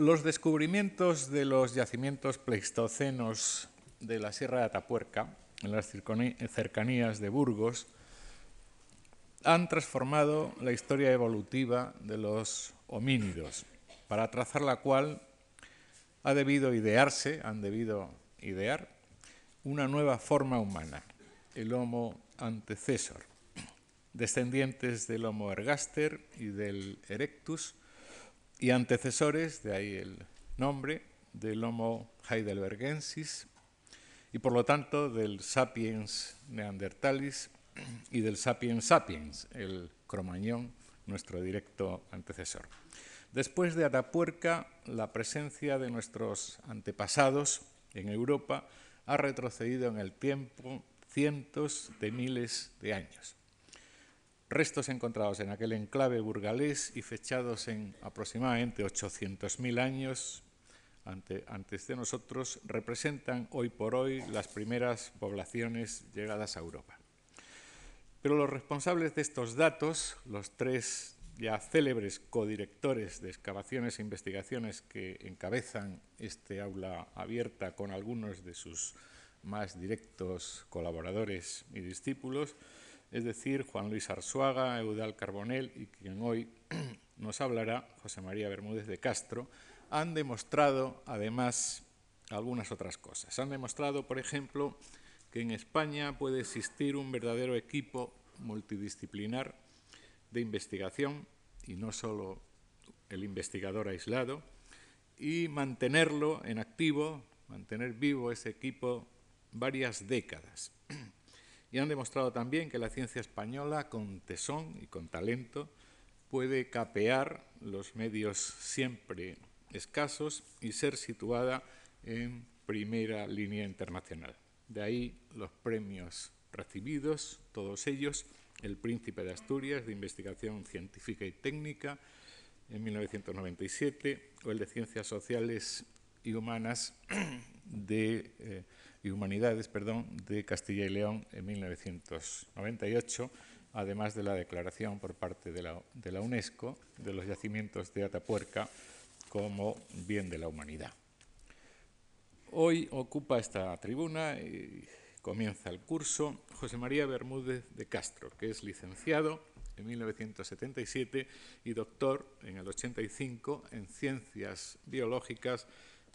Los descubrimientos de los yacimientos pleistocenos de la Sierra de Atapuerca, en las cercanías de Burgos, han transformado la historia evolutiva de los homínidos, para trazar la cual ha debido idearse, han debido idear, una nueva forma humana, el Homo antecesor, descendientes del Homo ergaster y del erectus, y antecesores, de ahí el nombre, del Homo heidelbergensis, y por lo tanto del sapiens neandertalis y del sapiens sapiens, el cromañón, nuestro directo antecesor. Después de Atapuerca, la presencia de nuestros antepasados en Europa ha retrocedido en el tiempo cientos de miles de años. Restos encontrados en aquel enclave burgalés y fechados en aproximadamente 800.000 años antes de nosotros representan hoy por hoy las primeras poblaciones llegadas a Europa. Pero los responsables de estos datos, los tres ya célebres codirectores de excavaciones e investigaciones que encabezan este aula abierta con algunos de sus más directos colaboradores y discípulos, es decir, Juan Luis Arzuaga, Eudal Carbonell y quien hoy nos hablará, José María Bermúdez de Castro, han demostrado además algunas otras cosas. Han demostrado, por ejemplo, que en España puede existir un verdadero equipo multidisciplinar de investigación y no solo el investigador aislado, y mantenerlo en activo, mantener vivo ese equipo varias décadas. Y han demostrado también que la ciencia española, con tesón y con talento, puede capear los medios siempre escasos y ser situada en primera línea internacional. De ahí los premios recibidos, todos ellos, el Príncipe de Asturias de Investigación Científica y Técnica en 1997 o el de Ciencias Sociales y Humanas de, eh, Humanidades perdón, de Castilla y León en 1998, además de la declaración por parte de la, de la UNESCO de los yacimientos de Atapuerca como bien de la humanidad. Hoy ocupa esta tribuna y comienza el curso José María Bermúdez de Castro, que es licenciado en 1977 y doctor en el 85 en Ciencias Biológicas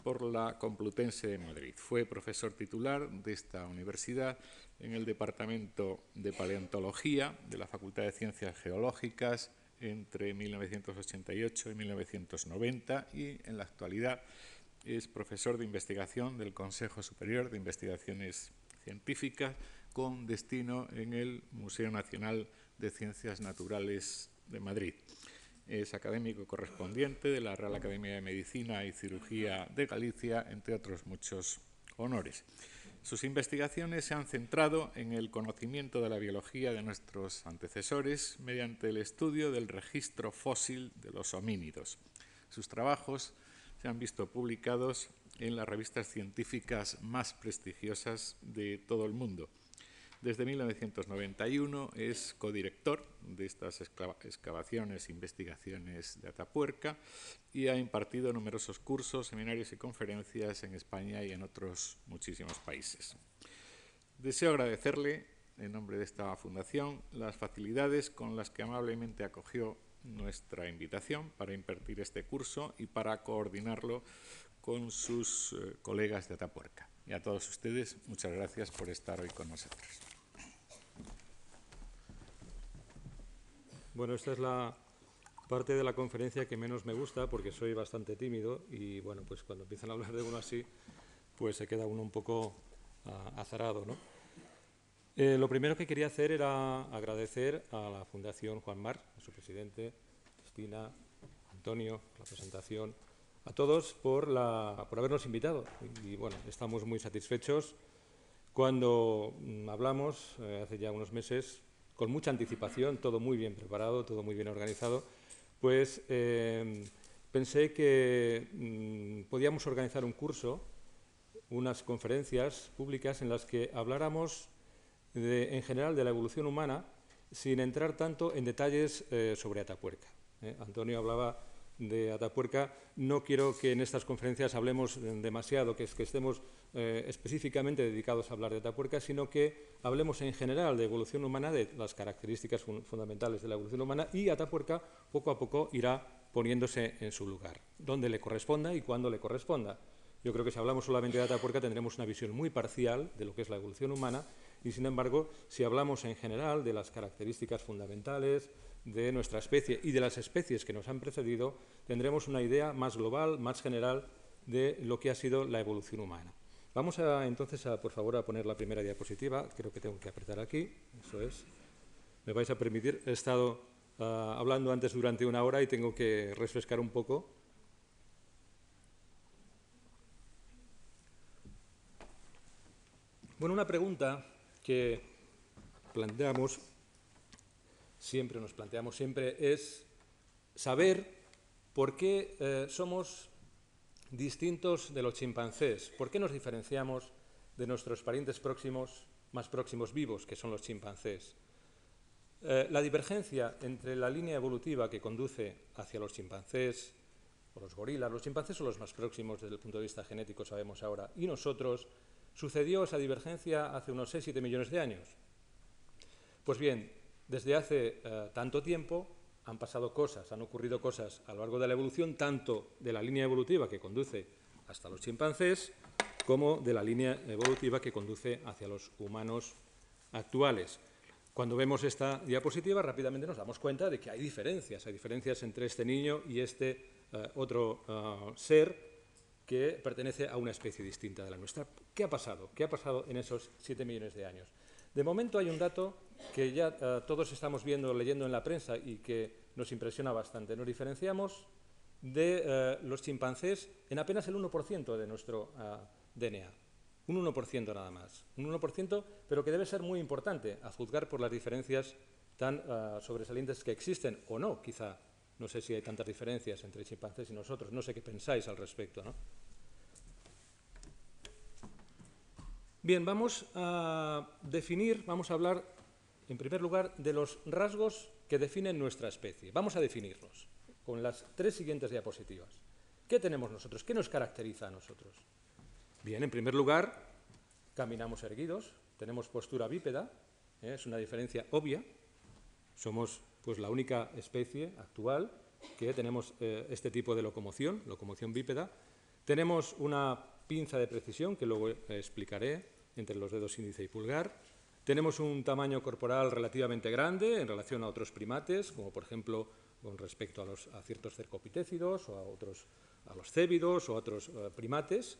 por la Complutense de Madrid. Fue profesor titular de esta universidad en el Departamento de Paleontología de la Facultad de Ciencias Geológicas entre 1988 y 1990 y en la actualidad es profesor de investigación del Consejo Superior de Investigaciones Científicas con destino en el Museo Nacional de Ciencias Naturales de Madrid. Es académico correspondiente de la Real Academia de Medicina y Cirugía de Galicia, entre otros muchos honores. Sus investigaciones se han centrado en el conocimiento de la biología de nuestros antecesores mediante el estudio del registro fósil de los homínidos. Sus trabajos se han visto publicados en las revistas científicas más prestigiosas de todo el mundo. Desde 1991 es codirector de estas excavaciones e investigaciones de Atapuerca y ha impartido numerosos cursos, seminarios y conferencias en España y en otros muchísimos países. Deseo agradecerle, en nombre de esta fundación, las facilidades con las que amablemente acogió nuestra invitación para impartir este curso y para coordinarlo con sus eh, colegas de Atapuerca. Y a todos ustedes, muchas gracias por estar hoy con nosotros. Bueno, esta es la parte de la conferencia que menos me gusta porque soy bastante tímido y bueno, pues cuando empiezan a hablar de uno así, pues se queda uno un poco uh, azarado, ¿no? Eh, lo primero que quería hacer era agradecer a la Fundación Juan Mar, a su presidente, Cristina, Antonio, la presentación, a todos por, la, por habernos invitado. Y, bueno, estamos muy satisfechos. Cuando mm, hablamos, eh, hace ya unos meses, con mucha anticipación, todo muy bien preparado, todo muy bien organizado, pues eh, pensé que mm, podíamos organizar un curso, unas conferencias públicas en las que habláramos en general de la evolución humana sin entrar tanto en detalles eh, sobre Atapuerca. ¿eh? Antonio hablaba de Atapuerca, no quiero que en estas conferencias hablemos demasiado, que, es, que estemos eh, específicamente dedicados a hablar de Atapuerca, sino que hablemos en general de evolución humana, de las características fundamentales de la evolución humana, y Atapuerca poco a poco irá poniéndose en su lugar, donde le corresponda y cuando le corresponda. Yo creo que si hablamos solamente de Atapuerca tendremos una visión muy parcial de lo que es la evolución humana y, sin embargo, si hablamos en general de las características fundamentales, de nuestra especie y de las especies que nos han precedido, tendremos una idea más global, más general de lo que ha sido la evolución humana. Vamos a, entonces, a, por favor, a poner la primera diapositiva. Creo que tengo que apretar aquí. Eso es. Me vais a permitir. He estado ah, hablando antes durante una hora y tengo que refrescar un poco. Bueno, una pregunta que planteamos siempre nos planteamos siempre es saber por qué eh, somos distintos de los chimpancés, por qué nos diferenciamos de nuestros parientes próximos, más próximos vivos, que son los chimpancés. Eh, la divergencia entre la línea evolutiva que conduce hacia los chimpancés o los gorilas, los chimpancés son los más próximos desde el punto de vista genético, sabemos ahora, y nosotros, sucedió esa divergencia hace unos 6-7 millones de años. Pues bien, desde hace eh, tanto tiempo han pasado cosas, han ocurrido cosas a lo largo de la evolución, tanto de la línea evolutiva que conduce hasta los chimpancés, como de la línea evolutiva que conduce hacia los humanos actuales. Cuando vemos esta diapositiva, rápidamente nos damos cuenta de que hay diferencias, hay diferencias entre este niño y este eh, otro eh, ser que pertenece a una especie distinta de la nuestra. ¿Qué ha pasado? ¿Qué ha pasado en esos siete millones de años? De momento hay un dato que ya eh, todos estamos viendo, leyendo en la prensa y que nos impresiona bastante. Nos diferenciamos de eh, los chimpancés en apenas el 1% de nuestro eh, DNA. Un 1% nada más. Un 1%, pero que debe ser muy importante a juzgar por las diferencias tan sobresalientes que existen, o no, quizá. No sé si hay tantas diferencias entre chimpancés y nosotros. No sé qué pensáis al respecto. ¿no? Bien, vamos a definir, vamos a hablar, en primer lugar, de los rasgos que definen nuestra especie. Vamos a definirlos con las tres siguientes diapositivas. ¿Qué tenemos nosotros? ¿Qué nos caracteriza a nosotros? Bien, en primer lugar, caminamos erguidos, tenemos postura bípeda, ¿eh? es una diferencia obvia. Somos pues, la única especie actual que tenemos eh, este tipo de locomoción, locomoción bípeda. Tenemos una pinza de precisión, que luego explicaré, entre los dedos índice y pulgar. Tenemos un tamaño corporal relativamente grande en relación a otros primates, como por ejemplo con respecto a, los, ciertos cercopitécidos o a, otros, a los cébidos o a otros eh, primates,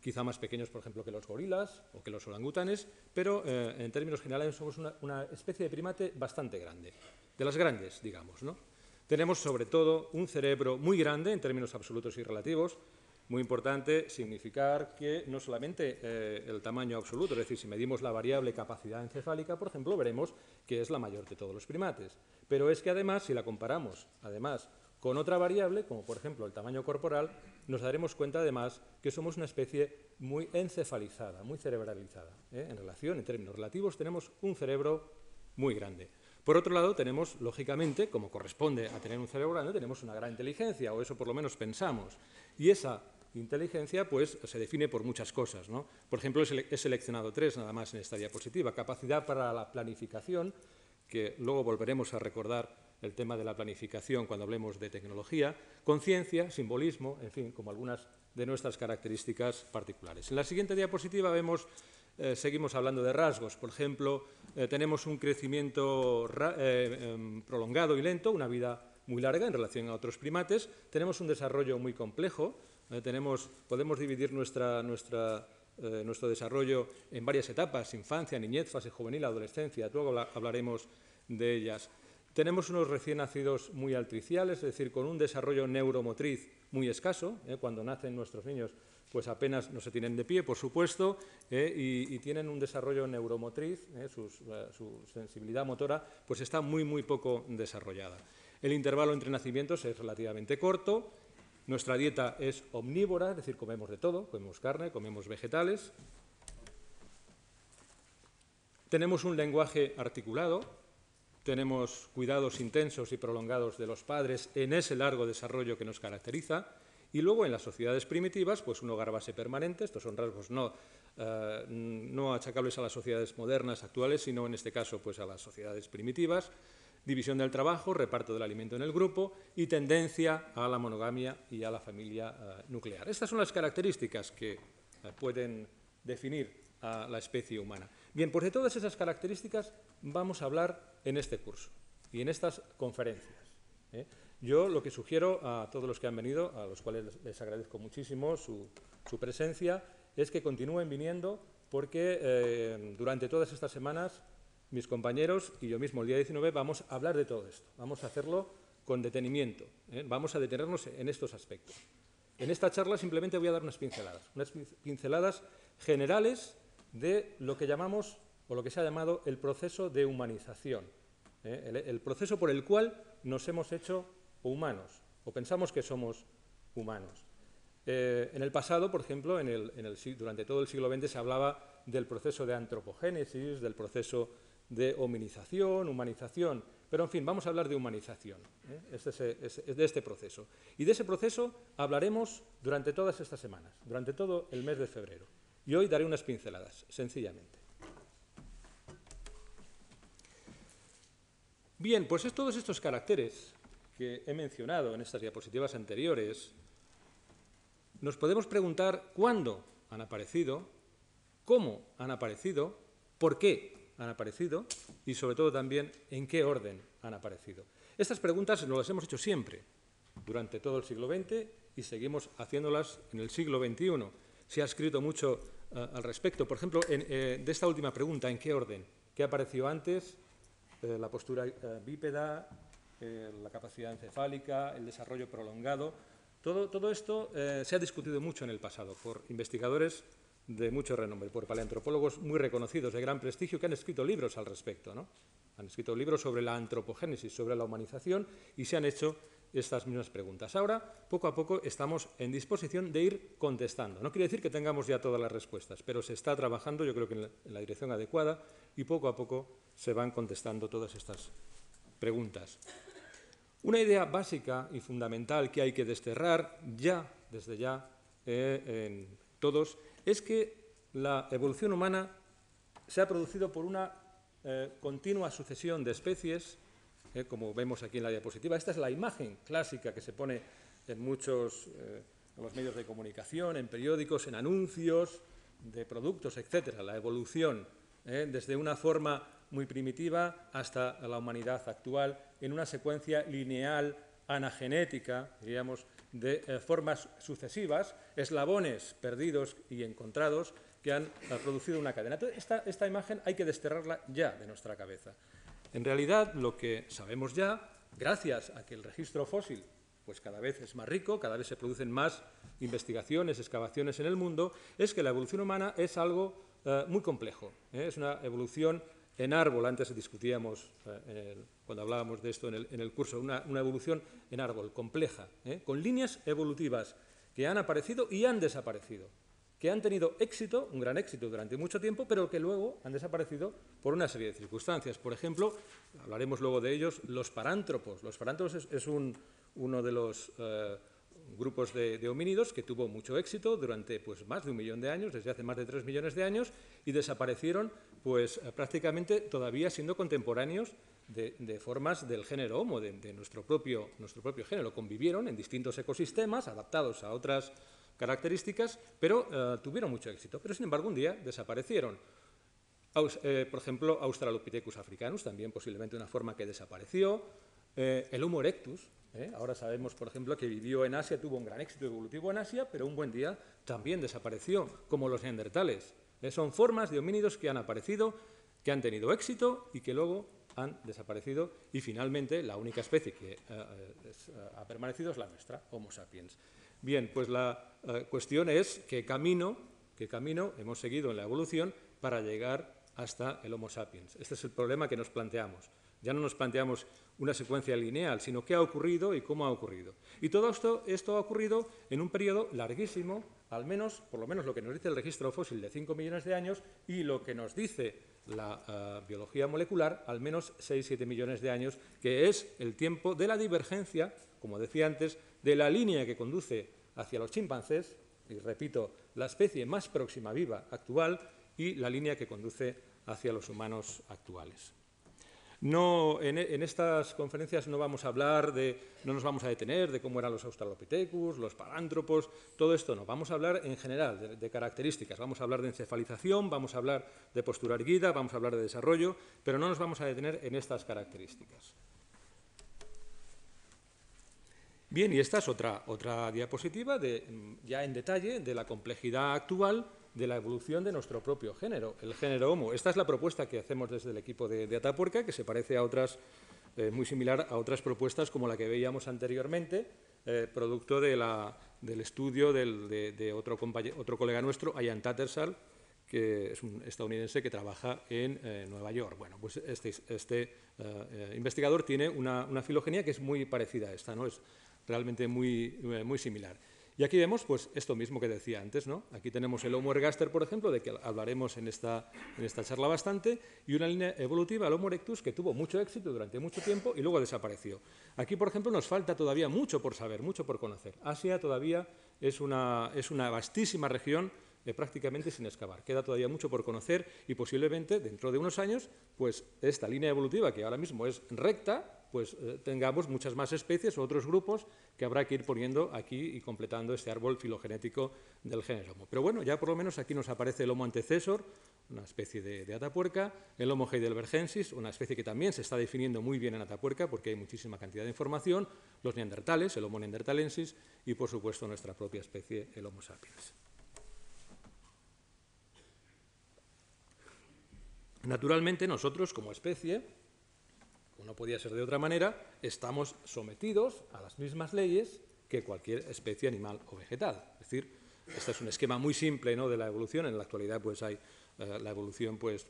quizá más pequeños, por ejemplo, que los gorilas o que los orangutanes, pero eh, en términos generales somos una, una, especie de primate bastante grande, de las grandes, digamos. ¿no? Tenemos sobre todo un cerebro muy grande en términos absolutos y relativos, muy importante significar que no solamente eh, el tamaño absoluto, es decir, si medimos la variable capacidad encefálica, por ejemplo, veremos que es la mayor de todos los primates. Pero es que además, si la comparamos además con otra variable, como por ejemplo el tamaño corporal, nos daremos cuenta además que somos una especie muy encefalizada, muy cerebralizada. ¿eh? En relación, en términos relativos, tenemos un cerebro muy grande. Por otro lado, tenemos, lógicamente, como corresponde a tener un cerebro grande, tenemos una gran inteligencia, o eso por lo menos pensamos. Y esa Inteligencia pues, se define por muchas cosas. Por ejemplo, he seleccionado tres nada más en esta diapositiva. Capacidad para la planificación, que luego volveremos a recordar el tema de la planificación cuando hablemos de tecnología. Conciencia, simbolismo, en fin, como algunas de nuestras características particulares. En la siguiente diapositiva vemos, eh, seguimos hablando de rasgos. Por ejemplo, eh, tenemos un crecimiento eh, em, prolongado y lento, una vida muy larga en relación a otros primates. Tenemos un desarrollo muy complejo, tenemos, podemos dividir nuestra, nuestra, nuestro desarrollo en varias etapas, infancia, niñez, fase juvenil, adolescencia, luego hablaremos de ellas. Tenemos unos recién nacidos muy altriciales, es decir, con un desarrollo neuromotriz muy escaso. cuando nacen nuestros niños, pues apenas no se tienen de pie, por supuesto, y, y, tienen un desarrollo neuromotriz, su sensibilidad motora, pues está muy, muy poco desarrollada. El intervalo entre nacimientos es relativamente corto nuestra dieta es omnívora, es decir, comemos de todo, comemos carne, comemos vegetales. Tenemos un lenguaje articulado, tenemos cuidados intensos y prolongados de los padres en ese largo desarrollo que nos caracteriza, y luego en las sociedades primitivas, pues un hogar base permanente, estos son rasgos no, eh, no achacables a las sociedades modernas actuales, sino en este caso pues a las sociedades primitivas, división del trabajo, reparto del alimento en el grupo y tendencia a la monogamia y a la familia eh, nuclear. Estas son las características que eh, pueden definir a la especie humana. Bien, pues de todas esas características vamos a hablar en este curso y en estas conferencias. Yo lo que sugiero a todos los que han venido, a los cuales les agradezco muchísimo su, presencia, es que continúen viniendo porque eh, durante todas estas semanas mis compañeros y yo mismo el día 19 vamos a hablar de todo esto. Vamos a hacerlo con detenimiento. ¿eh? Vamos a detenernos en estos aspectos. En esta charla simplemente voy a dar unas pinceladas, unas pinceladas generales de lo que llamamos o lo que se ha llamado el proceso de humanización, ¿eh? el proceso por el cual nos hemos hecho o humanos, o pensamos que somos humanos. Eh, en el pasado, por ejemplo, en el, durante todo el siglo XX se hablaba del proceso de antropogénesis, del proceso de hominización, humanización, pero en fin, vamos a hablar de humanización, ¿eh? de este proceso. Y de ese proceso hablaremos durante todas estas semanas, durante todo el mes de febrero. Y hoy daré unas pinceladas, sencillamente. Bien, pues es todos estos caracteres he mencionado en estas diapositivas anteriores, nos podemos preguntar cuándo han aparecido, cómo han aparecido, por qué han aparecido y sobre todo también en qué orden han aparecido. Estas preguntas nos las hemos hecho siempre, durante todo el siglo XX y seguimos haciéndolas en el siglo XXI. Se ha escrito mucho eh, al respecto. Por ejemplo, eh, de esta última pregunta, ¿en qué orden? ¿Qué apareció antes? Eh, la postura bípeda, la capacidad encefálica, el desarrollo prolongado. Todo, todo esto eh, se ha discutido mucho en el pasado por investigadores de mucho renombre, por paleantropólogos muy reconocidos, de gran prestigio, que han escrito libros al respecto. ¿no? Han escrito libros sobre la antropogénesis, sobre la humanización, y se han hecho estas mismas preguntas. Ahora, poco a poco, estamos en disposición de ir contestando. No quiere decir que tengamos ya todas las respuestas, pero se está trabajando, yo creo que en la dirección adecuada, y poco a poco se van contestando todas estas preguntas. Una idea básica y fundamental que hay que desterrar ya, desde ya, eh, en todos, es que la evolución humana se ha producido por una eh, continua sucesión de especies, eh, como vemos aquí en la diapositiva. Esta es la imagen clásica que se pone en muchos los medios de comunicación, en periódicos, en anuncios de productos, etcétera. La evolución, desde una forma muy primitiva hasta la humanidad actual en una secuencia lineal anagenética, diríamos, de eh, formas sucesivas, eslabones perdidos y encontrados que han eh, producido una cadena. esta, esta imagen hay que desterrarla ya de nuestra cabeza. En realidad, lo que sabemos ya, gracias a que el registro fósil pues cada vez es más rico, cada vez se producen más investigaciones, excavaciones en el mundo, es que la evolución humana es algo eh, muy complejo. Es una evolución en árbol, antes discutíamos eh, cuando hablábamos de esto en el, curso, una, evolución en árbol compleja, ¿eh? con líneas evolutivas que han aparecido y han desaparecido, que han tenido éxito, un gran éxito durante mucho tiempo, pero que luego han desaparecido por una serie de circunstancias. Por ejemplo, hablaremos luego de ellos, los parántropos. Los parántropos es, uno de los... Eh, grupos de, homínidos que tuvo mucho éxito durante pues, más de un millón de años, desde hace más de tres millones de años, y desaparecieron pues, prácticamente todavía siendo contemporáneos de, formas del género Homo, de, nuestro, propio, nuestro propio género. Convivieron en distintos ecosistemas adaptados a otras características, pero eh, tuvieron mucho éxito. Pero, sin embargo, un día desaparecieron. Eh, por ejemplo, Australopithecus africanus, también posiblemente una forma que desapareció. Eh, el Homo erectus, ¿eh? Ahora sabemos, por ejemplo, que vivió en Asia, tuvo un gran éxito evolutivo en Asia, pero un buen día también desapareció, como los neandertales. ¿Eh? Son formas de homínidos que han aparecido, que han tenido éxito y que luego han desaparecido y finalmente la única especie que eh, ha permanecido es la nuestra, Homo sapiens. Bien, pues la cuestión es qué camino, qué camino hemos seguido en la evolución para llegar hasta el Homo sapiens. Este es el problema que nos planteamos. Ya no nos planteamos una secuencia lineal, sino qué ha ocurrido y cómo ha ocurrido. Y todo esto, esto ha ocurrido en un periodo larguísimo, al menos, por lo menos lo que nos dice el registro fósil de 5 millones de años y lo que nos dice la eh, biología molecular, al menos 6-7 millones de años, que es el tiempo de la divergencia, como decía antes, de la línea que conduce hacia los chimpancés, y repito, la especie más próxima viva actual, y la línea que conduce hacia los humanos actuales. No, en, estas conferencias no vamos a hablar de, no nos vamos a detener de cómo eran los australopithecus, los parántropos, todo esto no. Vamos a hablar en general de, características. Vamos a hablar de encefalización, vamos a hablar de postura erguida, vamos a hablar de desarrollo, pero no nos vamos a detener en estas características. Bien, y esta es otra, otra diapositiva de, ya en detalle de la complejidad actual de la evolución de nuestro propio género, el género Homo. Esta es la propuesta que hacemos desde el equipo de, de Atapuerca, que se parece a otras, eh, muy similar a otras propuestas como la que veíamos anteriormente, eh, producto de la, del estudio de, otro, otro, colega nuestro, Ian Tattersall, que es un estadounidense que trabaja en eh, Nueva York. Bueno, pues este, este investigador tiene una, una, filogenia que es muy parecida a esta, ¿no? es realmente muy, muy similar. Y aquí vemos pues, esto mismo que decía antes. ¿no? Aquí tenemos el Homo ergaster, por ejemplo, de que hablaremos en esta, en esta charla bastante, y una línea evolutiva, el Homo erectus, que tuvo mucho éxito durante mucho tiempo y luego desapareció. Aquí, por ejemplo, nos falta todavía mucho por saber, mucho por conocer. Asia todavía es una, es una vastísima región eh, prácticamente sin excavar. Queda todavía mucho por conocer y posiblemente dentro de unos años, pues esta línea evolutiva que ahora mismo es recta, pues eh, tengamos muchas más especies o otros grupos que habrá que ir poniendo aquí y completando este árbol filogenético del género Homo. Pero bueno, ya por lo menos aquí nos aparece el Homo antecesor, una especie de, atapuerca, el Homo heidelbergensis, una especie que también se está definiendo muy bien en atapuerca porque hay muchísima cantidad de información, los neandertales, el Homo neandertalensis y por supuesto nuestra propia especie, el Homo sapiens. Naturalmente nosotros como especie no podía ser de otra manera, estamos sometidos a las mismas leyes que cualquier especie animal o vegetal. Es decir, este es un esquema muy simple ¿no? de la evolución. En la actualidad, pues hay eh, la evolución, pues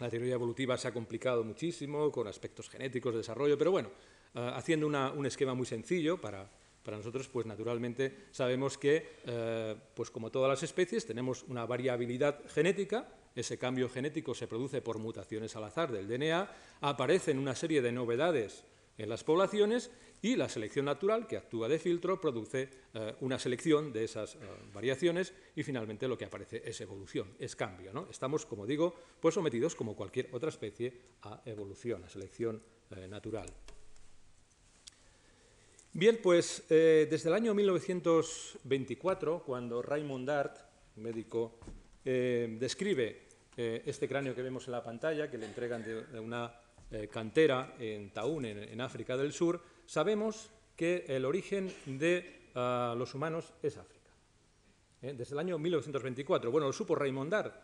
la teoría evolutiva se ha complicado muchísimo con aspectos genéticos de desarrollo, pero bueno, eh, haciendo un esquema muy sencillo para, para nosotros, pues naturalmente sabemos que, eh, pues como todas las especies, tenemos una variabilidad genética ese cambio genético se produce por mutaciones al azar del DNA, aparecen una serie de novedades en las poblaciones y la selección natural, que actúa de filtro, produce eh, una selección de esas eh, variaciones y finalmente lo que aparece es evolución, es cambio. Estamos, como digo, pues sometidos, como cualquier otra especie, a evolución, a selección eh, natural. Bien, pues desde el año 1924, cuando Raymond Dart, médico eh, describe eh, este cráneo que vemos en la pantalla, que le entregan de, una eh, cantera en Taún, en, África del Sur, sabemos que el origen de ah, los humanos es África. Desde el año 1924. Bueno, lo supo Raymond Dart,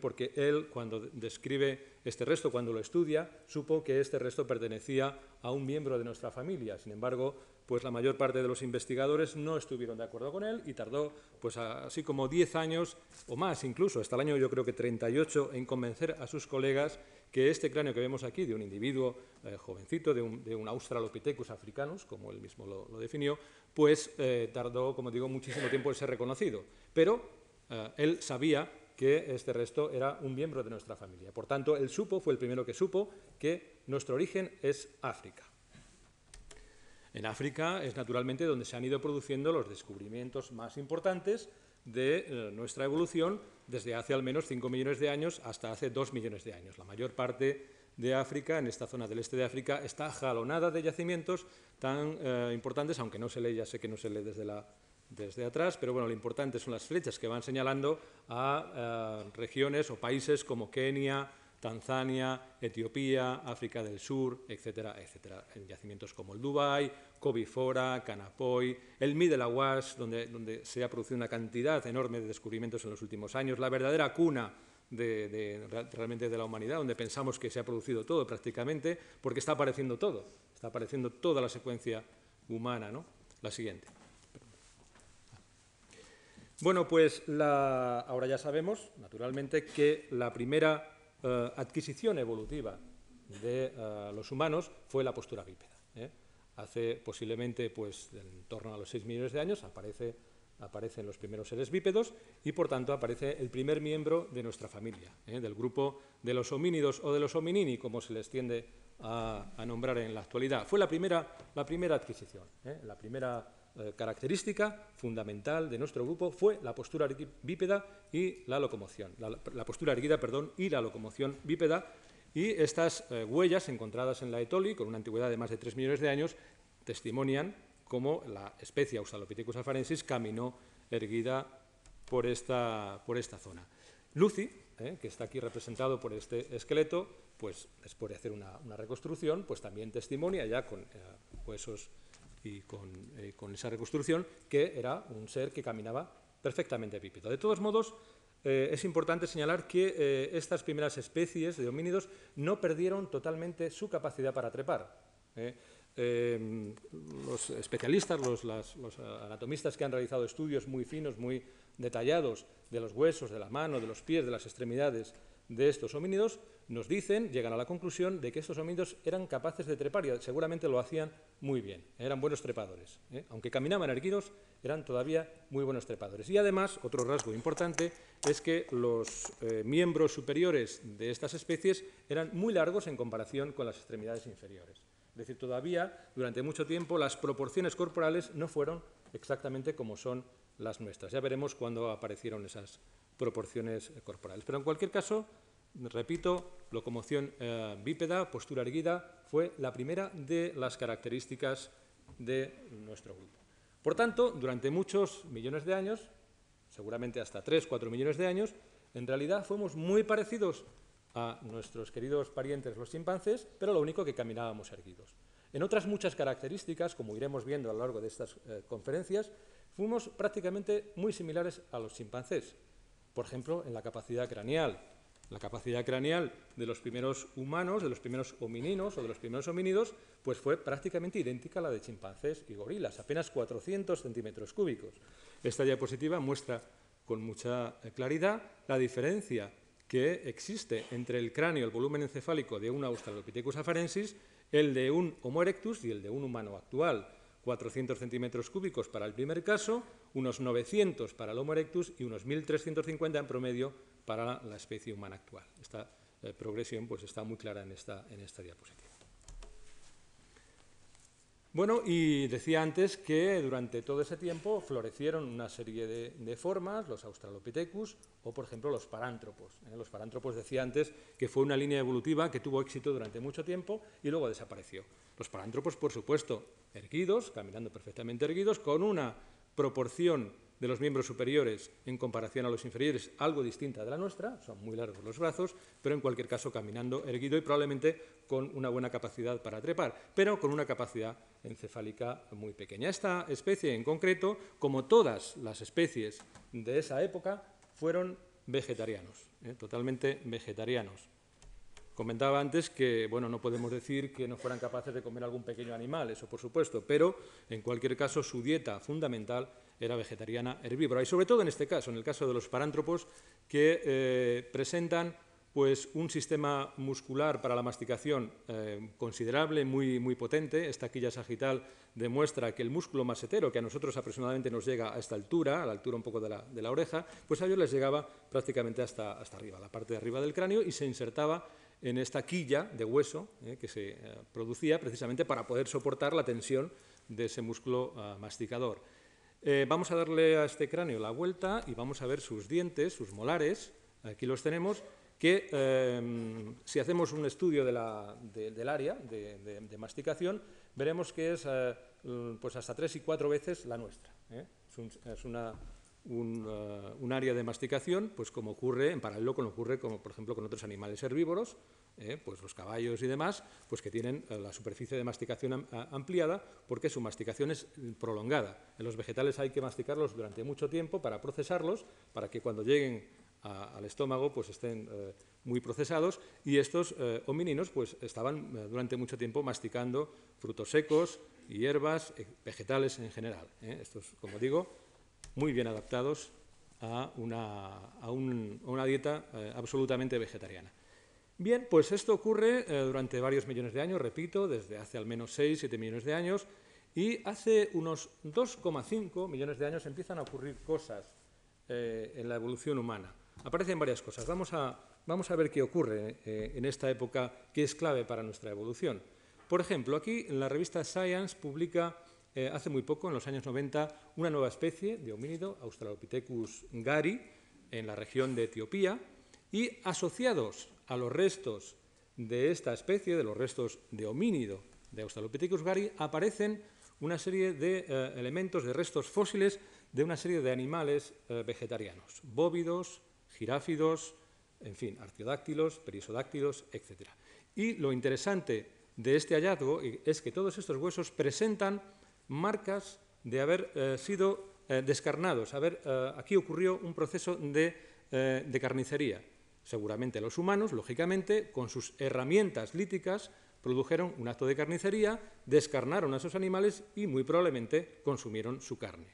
porque él, cuando describe este resto, cuando lo estudia, supo que este resto pertenecía a un miembro de nuestra familia. Sin embargo, pues la mayor parte de los investigadores no estuvieron de acuerdo con él y tardó pues así como 10 años o más incluso, hasta el año yo creo que 38, en convencer a sus colegas que este cráneo que vemos aquí de un individuo eh, jovencito, de un, Australopithecus africanus, como él mismo lo, definió, pues eh, tardó, como digo, muchísimo tiempo en ser reconocido. Pero eh, él sabía que este resto era un miembro de nuestra familia. Por tanto, él supo, fue el primero que supo, que nuestro origen es África. En África es naturalmente donde se han ido produciendo los descubrimientos más importantes de eh, nuestra evolución desde hace al menos 5 millones de años hasta hace 2 millones de años. La mayor parte de África, en esta zona del este de África, está jalonada de yacimientos tan eh, importantes, aunque no se lee, ya sé que no se lee desde, la, desde atrás, pero bueno, lo importante son las flechas que van señalando a eh, regiones o países como Kenia, Tanzania, Etiopía, África del Sur, etcétera, etcétera. En yacimientos como el Dubai, Kobifora, Canapoy, el Middle Awash, donde, donde se ha producido una cantidad enorme de descubrimientos en los últimos años, la verdadera cuna de, realmente de la humanidad, donde pensamos que se ha producido todo prácticamente, porque está apareciendo todo, está apareciendo toda la secuencia humana. ¿no? La siguiente. Bueno, pues ahora ya sabemos, naturalmente, que la primera eh, adquisición evolutiva de los humanos fue la postura bípeda. Hace posiblemente, pues, en torno a los 6 millones de años, aparece aparecen los primeros seres bípedos y, por tanto, aparece el primer miembro de nuestra familia, ¿eh? del grupo de los homínidos o de los hominini, como se les tiende a, nombrar en la actualidad. Fue la primera, la primera adquisición, ¿eh? la primera eh, característica fundamental de nuestro grupo fue la postura bípeda y la locomoción, la, postura erguida, perdón, y la locomoción bípeda. Y estas huellas encontradas en la Etoli, con una antigüedad de más de 3 millones de años, testimonian cómo la especie Australopithecus afarensis caminó erguida por esta, por esta zona. Lucy, eh, que está aquí representado por este esqueleto, pues después de hacer una, reconstrucción, pues también testimonia ya con eh, huesos y eh, con, esa reconstrucción que era un ser que caminaba perfectamente bípedo. De todos modos, es importante señalar que estas primeras especies de homínidos no perdieron totalmente su capacidad para trepar. Em, los especialistas, los, anatomistas que han realizado estudios muy finos, muy detallados de los huesos, de la mano, de los pies, de las extremidades de estos homínidos, nos dicen, llegan a la conclusión de que estos homínidos eran capaces de trepar y seguramente lo hacían muy bien, eran buenos trepadores. ¿eh? Aunque caminaban erguidos, eran todavía muy buenos trepadores. Y además, otro rasgo importante es que los eh, miembros superiores de estas especies eran muy largos en comparación con las extremidades inferiores. Es decir, todavía durante mucho tiempo las proporciones corporales no fueron exactamente como son las nuestras. Ya veremos cuándo aparecieron esas proporciones corporales. Pero en cualquier caso, repito, locomoción eh, bípeda, postura erguida, fue la primera de las características de nuestro grupo. Por tanto, durante muchos millones de años, seguramente hasta 3, 4 millones de años, en realidad fuimos muy parecidos a nuestros queridos parientes los chimpancés, pero lo único que caminábamos erguidos. En otras muchas características, como iremos viendo a lo largo de estas eh, conferencias, fuimos prácticamente muy similares a los chimpancés. Por ejemplo, en la capacidad craneal. La capacidad craneal de los primeros humanos, de los primeros homininos o de los primeros homínidos, pues fue prácticamente idéntica a la de chimpancés y gorilas, apenas 400 centímetros cúbicos. Esta diapositiva muestra con mucha eh, claridad la diferencia que existe entre el cráneo, el volumen encefálico de un Australopithecus afarensis, el de un Homo erectus y el de un humano actual. 400 centímetros cúbicos para el primer caso, unos 900 para el Homo erectus y unos 1.350 en promedio para la especie humana actual. Esta eh, progresión pues, está muy clara en esta, en esta diapositiva. Bueno, y decía antes que durante todo ese tiempo florecieron una serie de, formas, los Australopithecus o, por ejemplo, los parántropos. ¿eh? Los parántropos decía antes que fue una línea evolutiva que tuvo éxito durante mucho tiempo y luego desapareció. Los parántropos, por supuesto, erguidos, caminando perfectamente erguidos, con una proporción de los miembros superiores en comparación a los inferiores algo distinta de la nuestra, son muy largos los brazos, pero en cualquier caso caminando erguido y probablemente con una buena capacidad para trepar, pero con una capacidad encefálica muy pequeña. Esta especie en concreto, como todas las especies de esa época, fueron vegetarianos, ¿eh? totalmente vegetarianos. Comentaba antes que, bueno, no podemos decir que no fueran capaces de comer algún pequeño animal, eso por supuesto, pero en cualquier caso su dieta fundamental era vegetariana herbívora. Y sobre todo en este caso, en el caso de los parántropos, que eh, presentan pues, un sistema muscular para la masticación eh, considerable, muy, muy potente. Esta quilla sagital demuestra que el músculo masetero, que a nosotros aproximadamente nos llega a esta altura, a la altura un poco de la, oreja, pues a ellos les llegaba prácticamente hasta, hasta arriba, la parte de arriba del cráneo, y se insertaba en esta quilla de hueso eh, que se producía precisamente para poder soportar la tensión de ese músculo ah, masticador. Eh, vamos a darle a este cráneo la vuelta y vamos a ver sus dientes, sus molares, aquí los tenemos, que em, si hacemos un estudio del área de, masticación, veremos que es eh, pues hasta tres y cuatro veces la nuestra. ¿eh? Es, una, un, área de masticación, pues como ocurre en paralelo con lo ocurre, por ejemplo con otros animales herbívoros, ¿eh? pues los caballos y demás, pues que tienen eh, la superficie de masticación ampliada porque su masticación es prolongada. En los vegetales hay que masticarlos durante mucho tiempo para procesarlos, para que cuando lleguen al estómago pues estén eh, muy procesados y estos homininos pues estaban durante mucho tiempo masticando frutos secos, hierbas, vegetales en general. Estos, como digo, muy bien adaptados a una, a una dieta absolutamente vegetariana. Bien, pues esto ocurre eh, durante varios millones de años, repito, desde hace al menos 6, 7 millones de años, y hace unos 2,5 millones de años empiezan a ocurrir cosas eh, en la evolución humana. Aparecen varias cosas. Vamos a, vamos a ver qué ocurre eh, en esta época que es clave para nuestra evolución. Por ejemplo, aquí en la revista Science publica hace muy poco, en los años 90, una nueva especie de homínido, Australopithecus gari, en la región de Etiopía, y asociados a los restos de esta especie, de los restos de homínido de Australopithecus gari, aparecen una serie de eh, elementos, de restos fósiles de una serie de animales eh, vegetarianos, bóvidos, giráfidos, en fin, artiodáctilos, perisodáctilos, etc. Y lo interesante de este hallazgo es que todos estos huesos presentan marcas de haber eh, sido descarnados. aquí ocurrió un proceso de carnicería. Seguramente los humanos, lógicamente, con sus herramientas líticas, produjeron un acto de carnicería, descarnaron a esos animales y muy probablemente consumieron su carne.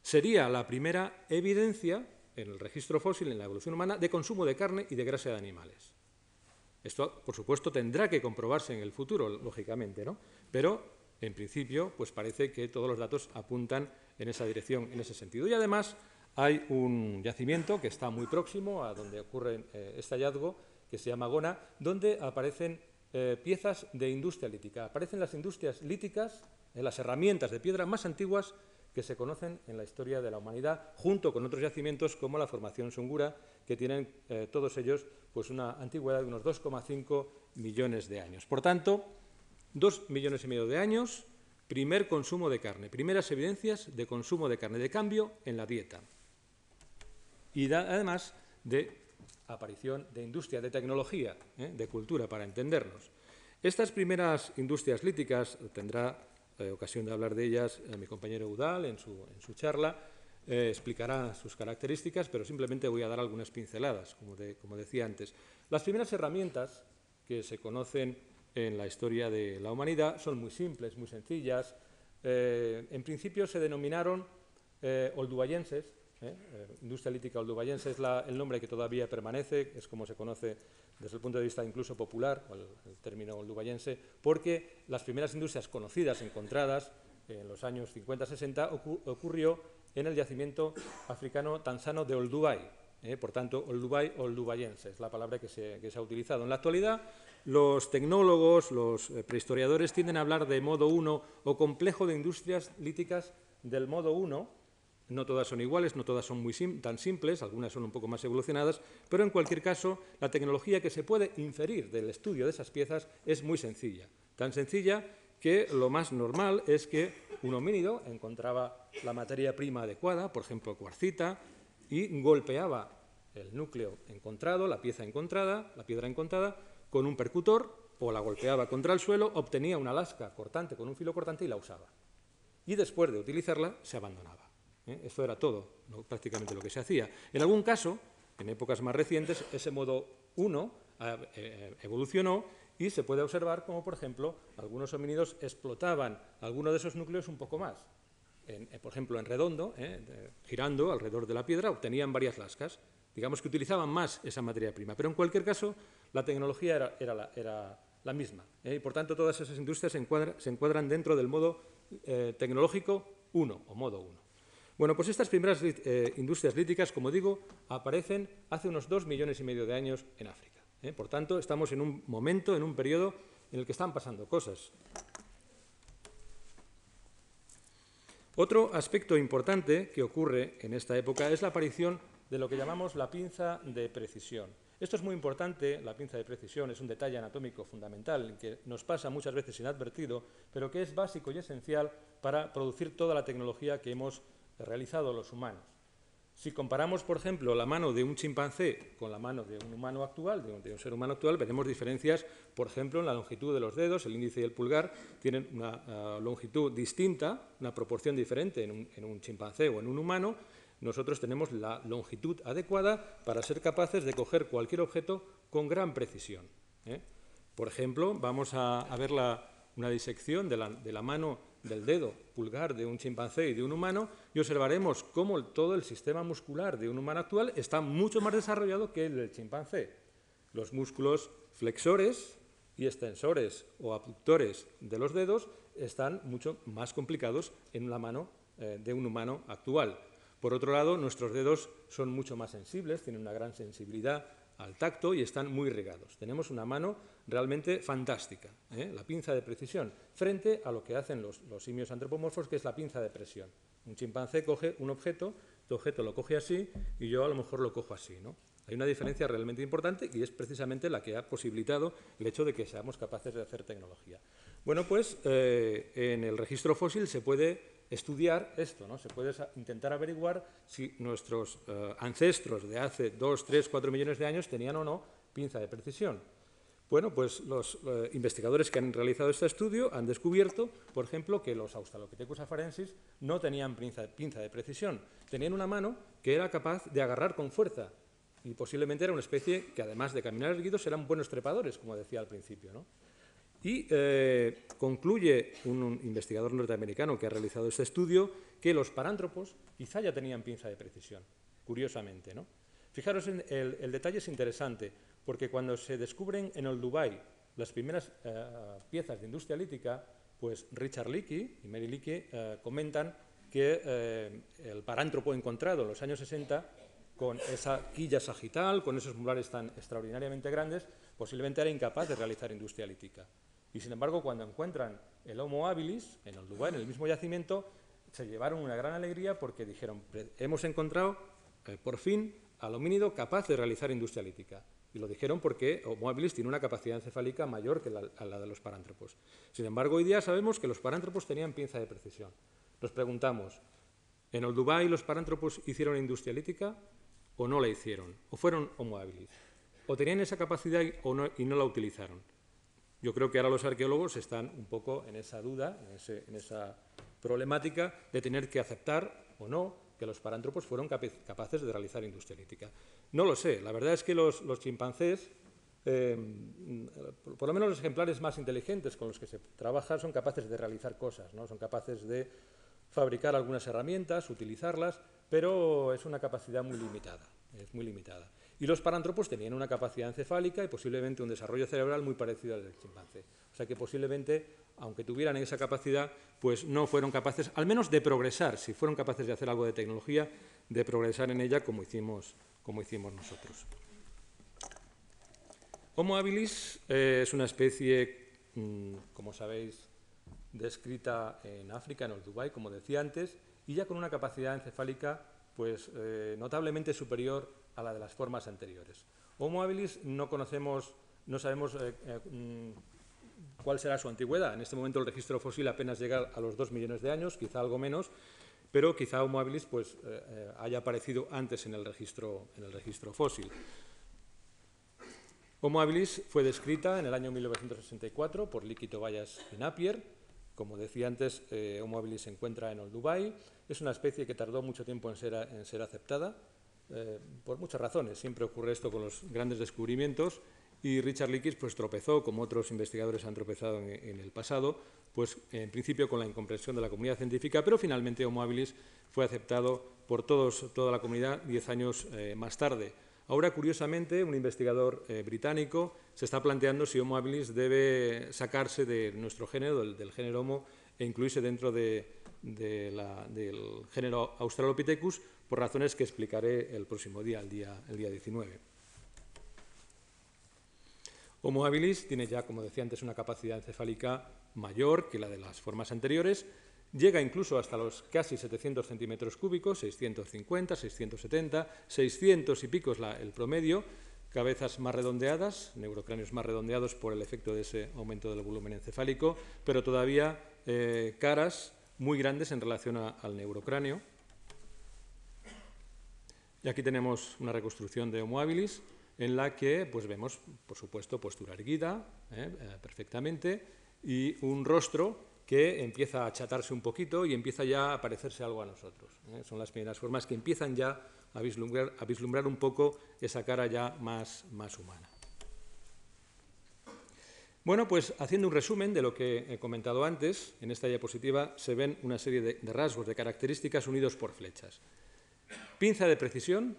Sería la primera evidencia en el registro fósil, en la evolución humana, de consumo de carne y de grasa de animales. Esto, por supuesto, tendrá que comprobarse en el futuro, lógicamente, ¿no? Pero, en principio, pues parece que todos los datos apuntan en esa dirección, en ese sentido. Y además, hay un yacimiento que está muy próximo a donde ocurre eh, este hallazgo, que se llama Gona, donde aparecen eh, piezas de industria lítica. Aparecen las industrias líticas, eh, las herramientas de piedra más antiguas que se conocen en la historia de la humanidad, junto con otros yacimientos como la formación Sungura, que tienen todos ellos pues una antigüedad de unos 2,5 millones de años. Por tanto, dos millones y medio de años, primer consumo de carne, primeras evidencias de consumo de carne, de cambio en la dieta y además de aparición de industria, de tecnología, ¿eh? de cultura, para entendernos. Estas primeras industrias líticas, tendrá eh, ocasión de hablar de ellas eh, mi compañero Udal en su, charla, explicará sus características, pero simplemente voy a dar algunas pinceladas, como, como decía antes. Las primeras herramientas que se conocen en la historia de la humanidad son muy simples, muy sencillas. en principio se denominaron olduayenses, ¿eh? Eh, industria lítica oldubayense es el nombre que todavía permanece, es como se conoce desde el punto de vista incluso popular, el, término oldubayense, porque las primeras industrias conocidas, encontradas en los años 50-60, ocurrió en el yacimiento africano tanzano de Olduvai. ¿eh? por tanto, Olduvai oldubayense es la palabra que se, que se, ha utilizado. En la actualidad, los tecnólogos, los prehistoriadores tienden a hablar de modo 1 o complejo de industrias líticas del modo 1, no todas son iguales, no todas son muy tan simples, algunas son un poco más evolucionadas, pero en cualquier caso la tecnología que se puede inferir del estudio de esas piezas es muy sencilla. Tan sencilla que lo más normal es que un homínido encontraba la materia prima adecuada, por ejemplo cuarcita, y golpeaba el núcleo encontrado, la pieza encontrada, la piedra encontrada, con un percutor o la golpeaba contra el suelo, obtenía una lasca cortante con un filo cortante y la usaba. Y después de utilizarla se abandonaba. ¿eh? Esto era todo, prácticamente lo que se hacía. En algún caso, en épocas más recientes, ese modo 1 eh, eh, evolucionó y se puede observar como, por ejemplo, algunos homínidos explotaban alguno de esos núcleos un poco más. por ejemplo, en redondo, girando alrededor de la piedra, obtenían varias lascas. Digamos que utilizaban más esa materia prima. Pero en cualquier caso, la tecnología era, la, misma. Y por tanto, todas esas industrias se, encuadran dentro del modo tecnológico 1 o modo 1. Bueno, pues estas primeras eh, industrias líticas, como digo, aparecen hace unos dos millones y medio de años en África. ¿eh? Por tanto, estamos en un momento, en un periodo en el que están pasando cosas. Otro aspecto importante que ocurre en esta época es la aparición de lo que llamamos la pinza de precisión. Esto es muy importante, la pinza de precisión es un detalle anatómico fundamental que nos pasa muchas veces inadvertido, pero que es básico y esencial para producir toda la tecnología que hemos realizado los humanos. Si comparamos, por ejemplo, la mano de un chimpancé con la mano de un humano actual, de un, ser humano actual, veremos diferencias, por ejemplo, en la longitud de los dedos, el índice y el pulgar tienen una eh, longitud distinta, una proporción diferente en un, chimpancé o en un humano. Nosotros tenemos la longitud adecuada para ser capaces de coger cualquier objeto con gran precisión. ¿eh? Por ejemplo, vamos a, ver una disección de la mano del dedo pulgar de un chimpancé y de un humano y observaremos cómo todo el sistema muscular de un humano actual está mucho más desarrollado que el del chimpancé. los músculos flexores y extensores o abductores de los dedos están mucho más complicados en la mano eh, de un humano actual. Por otro lado, nuestros dedos son mucho más sensibles, tienen una gran sensibilidad al tacto y están muy regados. Tenemos una mano realmente fantástica, ¿eh? la pinza de precisión, frente a lo que hacen los, simios antropomorfos, que es la pinza de presión. Un chimpancé coge un objeto, tu objeto lo coge así y yo a lo mejor lo cojo así. ¿no? Hay una diferencia realmente importante y es precisamente la que ha posibilitado el hecho de que seamos capaces de hacer tecnología. Bueno, pues eh, en el registro fósil se puede estudiar esto, ¿no? Se puede intentar averiguar si nuestros eh, ancestros de hace 2, 3, 4 millones de años tenían o no pinza de precisión. Bueno, pues los eh, investigadores que han realizado este estudio han descubierto, por ejemplo, que los Australopithecus afarensis no tenían pinza, de precisión, tenían una mano que era capaz de agarrar con fuerza y posiblemente era una especie que además de caminar erguidos eran buenos trepadores, como decía al principio. ¿no? Y eh, concluye un, investigador norteamericano que ha realizado este estudio que los parántropos quizá ya tenían pinza de precisión, curiosamente. ¿no? Fijaros, en el, detalle es interesante, porque cuando se descubren en el Dubai las primeras eh, piezas de industria lítica, pues Richard Leakey y Mary Leakey eh, comentan que el parántropo encontrado en los años 60 con esa quilla sagital, con esos molares tan extraordinariamente grandes, posiblemente era incapaz de realizar industria lítica. Y sin embargo, cuando encuentran el Homo habilis en el lugar, en el mismo yacimiento, se llevaron una gran alegría porque dijeron, hemos encontrado eh, por fin al homínido capaz de realizar industria lítica. Y lo dijeron porque Homo habilis tiene una capacidad encefálica mayor que la, de los parántropos. Sin embargo, hoy día sabemos que los parántropos tenían pinza de precisión. Nos preguntamos, ¿en el Dubai los parántropos hicieron industria lítica o no la hicieron? ¿O fueron Homo habilis? ¿O tenían esa capacidad y no la utilizaron? Yo creo que ahora los arqueólogos están un poco en esa duda, en, esa problemática de tener que aceptar o no que los parántropos fueron capaces de realizar industria lítica. No lo sé, la verdad es que los, chimpancés, eh, por lo menos los ejemplares más inteligentes con los que se trabaja, son capaces de realizar cosas, ¿no? son capaces de fabricar algunas herramientas, utilizarlas, pero es una capacidad muy limitada, es muy limitada. Y los parántropos tenían una capacidad encefálica y posiblemente un desarrollo cerebral muy parecido al del chimpancé. O sea que posiblemente, aunque tuvieran esa capacidad, pues no fueron capaces, al menos de progresar, si fueron capaces de hacer algo de tecnología, de progresar en ella como hicimos, como hicimos nosotros. Homo habilis eh, es una especie, mm, como sabéis, descrita en África, en el Dubái, como decía antes, y ya con una capacidad encefálica pues, eh, notablemente superior a la de las formas anteriores. Homo habilis no conocemos, no sabemos eh, eh, mm, cuál será su antigüedad. En este momento el registro fósil apenas llega a los dos millones de años, quizá algo menos, pero quizá Homo habilis pues, eh, haya aparecido antes en el, registro, en el registro fósil. Homo habilis fue descrita en el año 1964 por Líquito Vallas y Napier. Como decía antes, Homo habilis se encuentra en el Dubai. Es una especie que tardó mucho tiempo en ser aceptada. Eh, por muchas razones. Siempre ocurre esto con los grandes descubrimientos y Richard Leakey pues, tropezó, como otros investigadores han tropezado en, el pasado, pues en principio con la incomprensión de la comunidad científica, pero finalmente Homo habilis fue aceptado por todos, toda la comunidad diez años eh, más tarde. Ahora, curiosamente, un investigador eh, británico se está planteando si Homo habilis debe sacarse de nuestro género, del, género Homo, e incluirse dentro de, del género Australopithecus por razones que explicaré el próximo día, el día, el día 19. Homo habilis tiene ya, como decía antes, una capacidad encefálica mayor que la de las formas anteriores, llega incluso hasta los casi 700 centímetros cúbicos, 650, 670, 600 y pico es el promedio, cabezas más redondeadas, neurocráneos más redondeados por el efecto de ese aumento del volumen encefálico, pero todavía eh, caras muy grandes en relación al neurocráneo. Y aquí tenemos una reconstrucción de Homo habilis en la que pues, vemos, por supuesto, postura erguida ¿eh? Eh, perfectamente y un rostro que empieza a achatarse un poquito y empieza ya a parecerse algo a nosotros. ¿eh? Son las primeras formas que empiezan ya a vislumbrar, a vislumbrar un poco esa cara ya más, más humana. Bueno, pues haciendo un resumen de lo que he comentado antes, en esta diapositiva se ven una serie de rasgos, de características unidos por flechas. Pinza de precisión,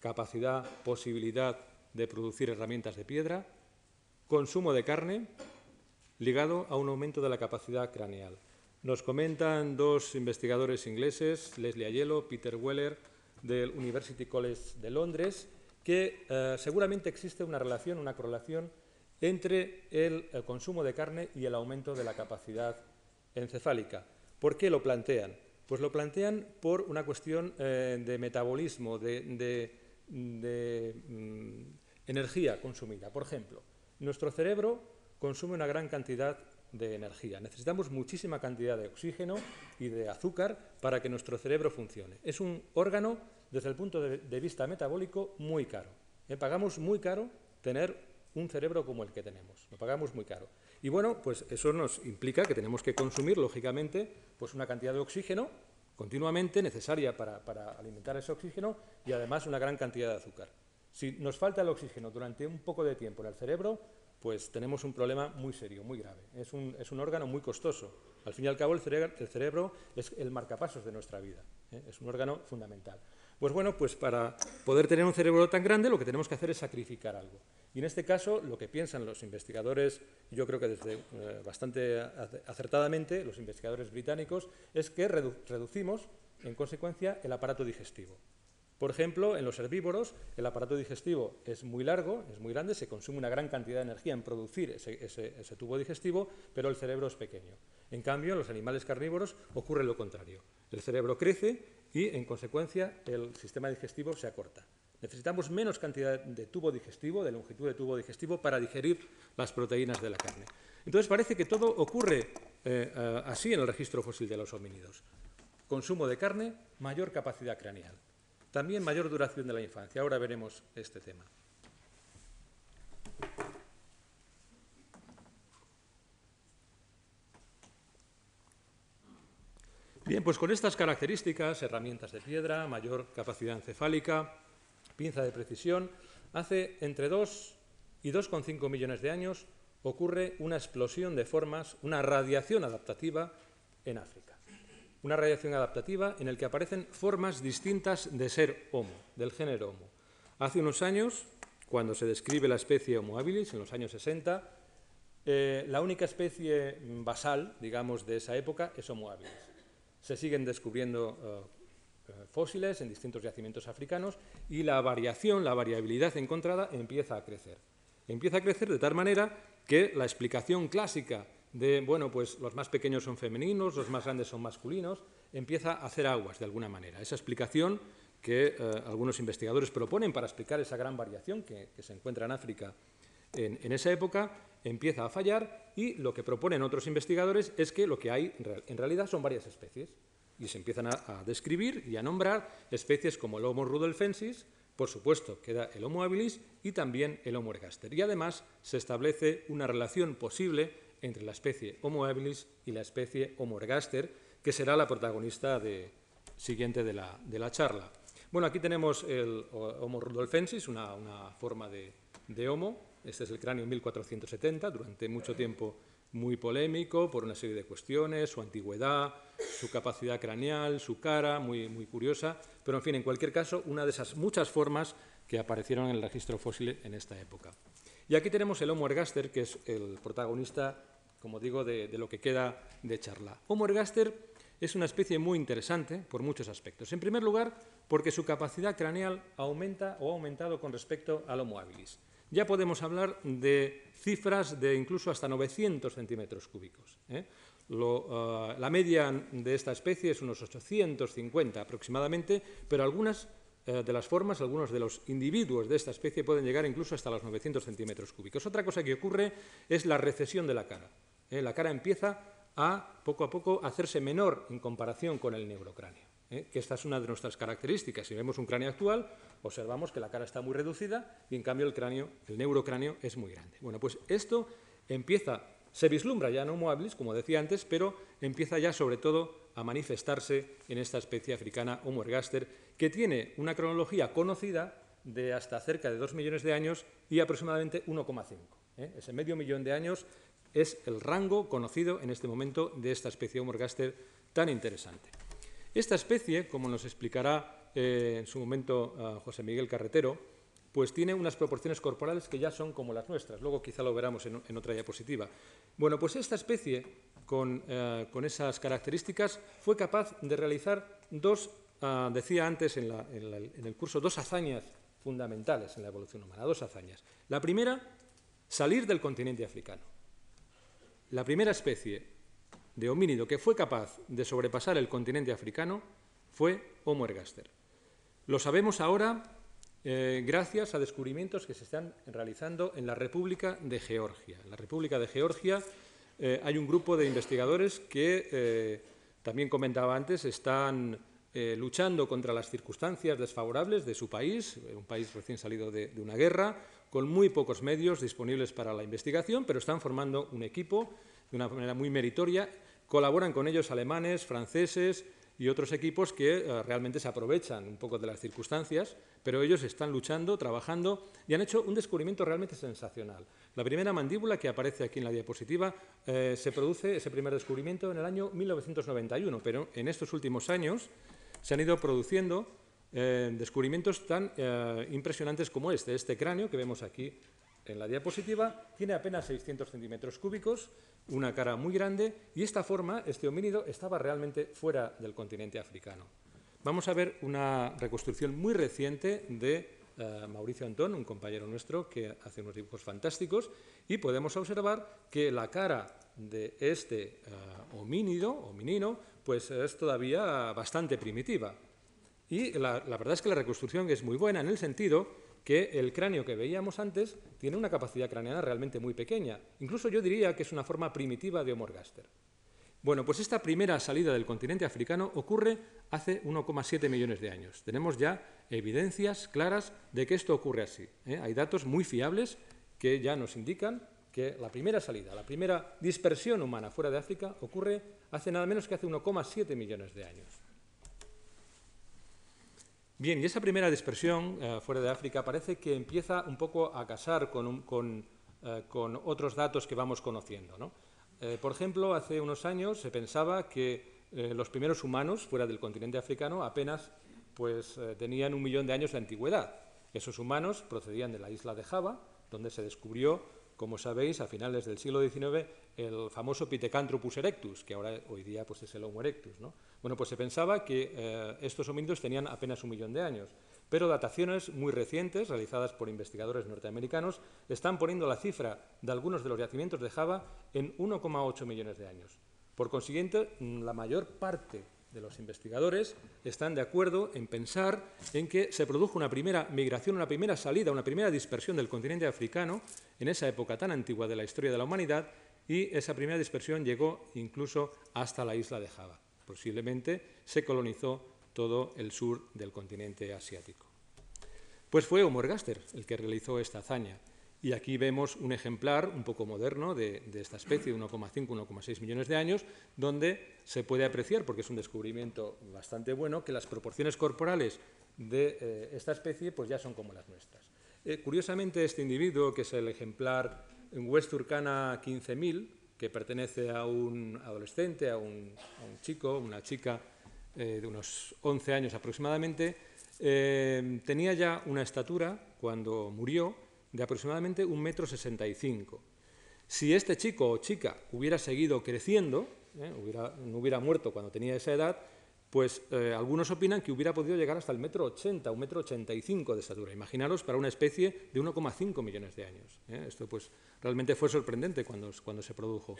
capacidad, posibilidad de producir herramientas de piedra, consumo de carne ligado a un aumento de la capacidad craneal. Nos comentan dos investigadores ingleses, Leslie Ayello, Peter Weller, del University College de Londres, que eh, seguramente existe una relación, una correlación entre el, consumo de carne y el aumento de la capacidad encefálica. ¿Por qué lo plantean? Pues lo plantean por una cuestión eh, de metabolismo, de, mm, energía consumida. Por ejemplo, nuestro cerebro consume una gran cantidad de energía. Necesitamos muchísima cantidad de oxígeno y de azúcar para que nuestro cerebro funcione. Es un órgano, desde el punto de, vista metabólico, muy caro. ¿Eh? Pagamos muy caro tener un cerebro como el que tenemos. Lo pagamos muy caro. Y bueno, pues eso nos implica que tenemos que consumir, lógicamente, pues una cantidad de oxígeno continuamente necesaria para, alimentar ese oxígeno y además una gran cantidad de azúcar. Si nos falta el oxígeno durante un poco de tiempo en el cerebro, pues tenemos un problema muy serio, muy grave. Es un, es un órgano muy costoso. Al fin y al cabo, el cerebro, el cerebro es el marcapasos de nuestra vida. ¿eh? Es un órgano fundamental. Pues bueno, pues para poder tener un cerebro tan grande, lo que tenemos que hacer es sacrificar algo. Y en este caso, lo que piensan los investigadores, yo creo que desde eh, bastante acertadamente, los investigadores británicos, es que reducimos, en consecuencia, el aparato digestivo. Por ejemplo, en los herbívoros el aparato digestivo es muy largo, es muy grande, se consume una gran cantidad de energía en producir ese, tubo digestivo, pero el cerebro es pequeño. En cambio, en los animales carnívoros ocurre lo contrario. El cerebro crece y, en consecuencia, el sistema digestivo se acorta. Necesitamos menos cantidad de tubo digestivo, de longitud de tubo digestivo, para digerir las proteínas de la carne. Entonces parece que todo ocurre eh, así en el registro fósil de los homínidos. Consumo de carne, mayor capacidad craneal. También mayor duración de la infancia. Ahora veremos este tema. Bien, pues con estas características, herramientas de piedra, mayor capacidad encefálica, pinza de precisión, hace entre 2 y 2,5 millones de años ocurre una explosión de formas, una radiación adaptativa en África una radiación adaptativa en el que aparecen formas distintas de ser Homo, del género Homo. Hace unos años, cuando se describe la especie Homo habilis, en los años 60, eh, la única especie basal, digamos, de esa época es Homo habilis. Se siguen descubriendo eh, eh, fósiles en distintos yacimientos africanos y la variación, la variabilidad encontrada empieza a crecer. Empieza a crecer de tal manera que la explicación clásica de, bueno, pues los más pequeños son femeninos, los más grandes son masculinos, empieza a hacer aguas de alguna manera. Esa explicación que eh, algunos investigadores proponen para explicar esa gran variación que, se encuentra en África en, esa época empieza a fallar y lo que proponen otros investigadores es que lo que hay en realidad son varias especies y se empiezan a, describir y a nombrar especies como el Homo rudolfensis, por supuesto queda el Homo habilis y también el Homo ergaster. Y además se establece una relación posible entre la especie Homo habilis y la especie Homo ergaster, que será la protagonista siguiente de la, charla. Bueno, aquí tenemos el Homo rudolfensis, una, forma de, Homo. Este es el cráneo 1470, durante mucho tiempo muy polémico por una serie de cuestiones, su antigüedad, su capacidad craneal, su cara, muy, muy curiosa, pero en fin, en cualquier caso, una de esas muchas formas que aparecieron en el registro fósil en esta época. Y aquí tenemos el Homo ergaster, que es el protagonista como digo, de, lo que queda de charla. Homo ergaster es una especie muy interesante por muchos aspectos. En primer lugar, porque su capacidad craneal aumenta o ha aumentado con respecto al Homo habilis. Ya podemos hablar de cifras de incluso hasta 900 centímetros cúbicos. ¿eh? Ah, la media de esta especie es unos 850 aproximadamente, pero algunas eh, de las formas, algunos de los individuos de esta especie pueden llegar incluso hasta los 900 centímetros cúbicos. Otra cosa que ocurre es la recesión de la cara. ¿eh? la cara empieza a poco a poco hacerse menor en comparación con el neurocráneo. ¿Eh? que esta es una de nuestras características. Si vemos un cráneo actual, observamos que la cara está muy reducida y en cambio el cráneo, el neurocráneo es muy grande. Bueno, pues esto empieza, se vislumbra ya en Homo habilis, como decía antes, pero empieza ya sobre todo a manifestarse en esta especie africana Homo ergaster, que tiene una cronología conocida de hasta cerca de 2 millones de años y aproximadamente 1,5. ¿eh? Ese medio millón de años es el rango conocido en este momento de esta especie Homo ergaster tan interesante. Esta especie, como nos explicará eh, en su momento José Miguel Carretero, pues tiene unas proporciones corporales que ya son como las nuestras. Luego quizá lo veremos en, otra diapositiva. Bueno, pues esta especie, con, eh, esas características, fue capaz de realizar dos, ah, decía antes en el curso, dos hazañas fundamentales en la evolución humana, dos hazañas. La primera, salir del continente africano. La primera especie de homínido que fue capaz de sobrepasar el continente africano fue Homo ergaster. Lo sabemos ahora eh, gracias a descubrimientos que se están realizando en la República de Georgia. En la República de Georgia eh, hay un grupo de investigadores que, eh, también comentaba antes, están luchando contra las circunstancias desfavorables de su país, un país recién salido de, de una guerra, con muy pocos medios disponibles para la investigación, pero están formando un equipo de una manera muy meritoria. Colaboran con ellos alemanes, franceses, y otros equipos que eh, realmente se aprovechan un poco de las circunstancias, pero ellos están luchando, trabajando y han hecho un descubrimiento realmente sensacional. La primera mandíbula que aparece aquí en la diapositiva eh, se produce ese primer descubrimiento en el año 1991, pero en estos últimos años se han ido produciendo eh, descubrimientos tan impresionantes como este, este cráneo que vemos aquí en la diapositiva, tiene apenas 600 centímetros cúbicos, una cara muy grande y esta forma, este homínido, estaba realmente fuera del continente africano. Vamos a ver una reconstrucción muy reciente de eh, Mauricio Antón, un compañero nuestro que hace unos dibujos fantásticos, y podemos observar que la cara de este uh, homínido, hominino, pues es todavía bastante primitiva. Y la verdad es que la reconstrucción es muy buena en el sentido que el cráneo que veíamos antes tiene una capacidad craneana realmente muy pequeña. Incluso yo diría que es una forma primitiva de Homo ergaster. Bueno, pues esta primera salida del continente africano ocurre hace 1,7 millones de años. Tenemos ya evidencias claras de que esto ocurre así. ¿eh? Hay datos muy fiables que ya nos indican que la primera salida, la primera dispersión humana fuera de África ocurre hace nada menos que hace 1,7 millones de años. Bien, y esa primera dispersión eh, fuera de África parece que empieza un poco a casar con, eh, otros datos que vamos conociendo. Eh, por ejemplo, hace unos años se pensaba que los primeros humanos fuera del continente africano apenas pues, tenían un millón de años de antigüedad. Esos humanos procedían de la isla de Java, donde se descubrió como sabéis, a finales del siglo XIX, el famoso Pithecanthropus erectus, que ahora hoy día pues, es el Homo erectus. ¿no? Bueno, pues se pensaba que eh, estos homínidos tenían apenas un millón de años, pero dataciones muy recientes, realizadas por investigadores norteamericanos, están poniendo la cifra de algunos de los yacimientos de Java en 1,8 millones de años. Por consiguiente, la mayor parte de los investigadores están de acuerdo en pensar en que se produjo una primera migración, una primera salida, una primera dispersión del continente africano en esa época tan antigua de la historia de la humanidad y esa primera dispersión llegó incluso hasta la isla de Java. Posiblemente se colonizó todo el sur del continente asiático. Pues fue Homo ergaster el que realizó esta hazaña y aquí vemos un ejemplar un poco moderno de, esta especie, de 1,5, 1,6 millones de años, donde se puede apreciar, porque es un descubrimiento bastante bueno, que las proporciones corporales de eh, esta especie pues ya son como las nuestras. Eh, curiosamente, este individuo, que es el ejemplar en West Turkana 15.000, que pertenece a un adolescente, a un, chico, una chica eh, de unos 11 años aproximadamente, tenía ya una estatura cuando murió de aproximadamente un metro sesenta y cinco. Si este chico o chica hubiera seguido creciendo, ¿eh? no hubiera muerto cuando tenía esa edad, pues eh, algunos opinan que hubiera podido llegar hasta el metro ochenta, un metro ochenta y cinco de estatura. Imaginaros para una especie de 1,5 millones de años. ¿eh? Esto pues realmente fue sorprendente cuando, cuando se produjo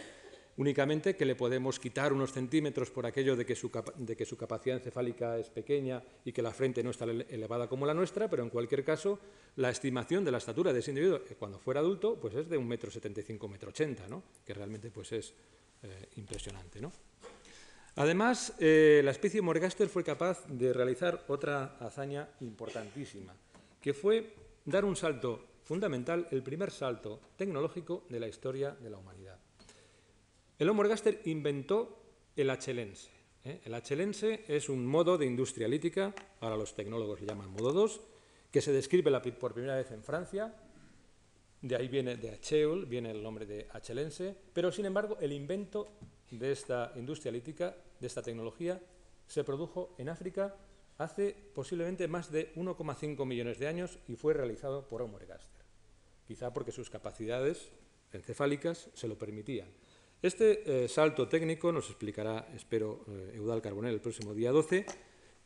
únicamente que le podemos quitar unos centímetros por aquello de que, su de que, su capacidad encefálica es pequeña y que la frente no está elevada como la nuestra, pero en cualquier caso, la estimación de la estatura de ese individuo eh, cuando fuera adulto pues es de un metro setenta y cinco, metro ochenta, ¿no? que realmente pues es impresionante. ¿no? Además, eh, la especie Morgaster fue capaz de realizar otra hazaña importantísima, que fue dar un salto fundamental, el primer salto tecnológico de la historia de la humanidad. El Homo ergaster inventó el achelense. ¿eh? El achelense es un modo de industria lítica, ahora los tecnólogos le llaman modo 2, que se describe por primera vez en Francia, de ahí viene de Acheul, viene el nombre de achelense, pero sin embargo el invento de esta industria lítica, de esta tecnología, se produjo en África hace posiblemente más de 1,5 millones de años y fue realizado por Homo ergaster, quizá porque sus capacidades encefálicas se lo permitían. Este eh, salto técnico, nos explicará, espero, eh, Eudal Carbonell el próximo día 12,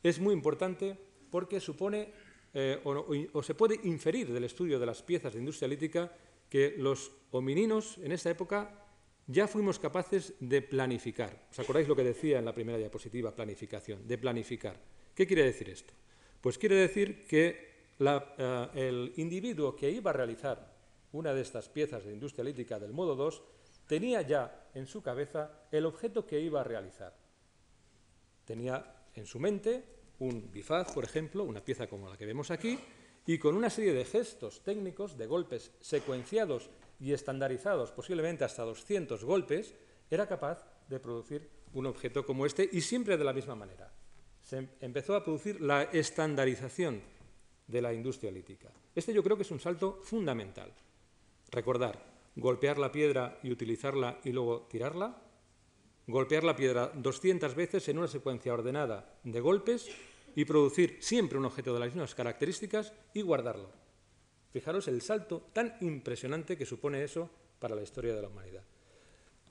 es muy importante porque supone eh, o, se puede inferir del estudio de las piezas de industria lítica que los homininos en esa época ya fuimos capaces de planificar. ¿Os acordáis lo que decía en la primera diapositiva, planificación? De planificar. ¿Qué quiere decir esto? Pues quiere decir que eh, el individuo que iba a realizar una de estas piezas de industria lítica del modo 2 tenía ya en su cabeza el objeto que iba a realizar. Tenía en su mente un bifaz, por ejemplo, una pieza como la que vemos aquí, y con una serie de gestos técnicos, de golpes secuenciados y estandarizados, posiblemente hasta 200 golpes, era capaz de producir un objeto como este y siempre de la misma manera. Se empezó a producir la estandarización de la industria lítica. Este yo creo que es un salto fundamental. Recordar, golpear la piedra y utilizarla y luego tirarla, golpear la piedra 200 veces en una secuencia ordenada de golpes y producir siempre un objeto de las mismas características y guardarlo. Fijaros el salto tan impresionante que supone eso para la historia de la humanidad.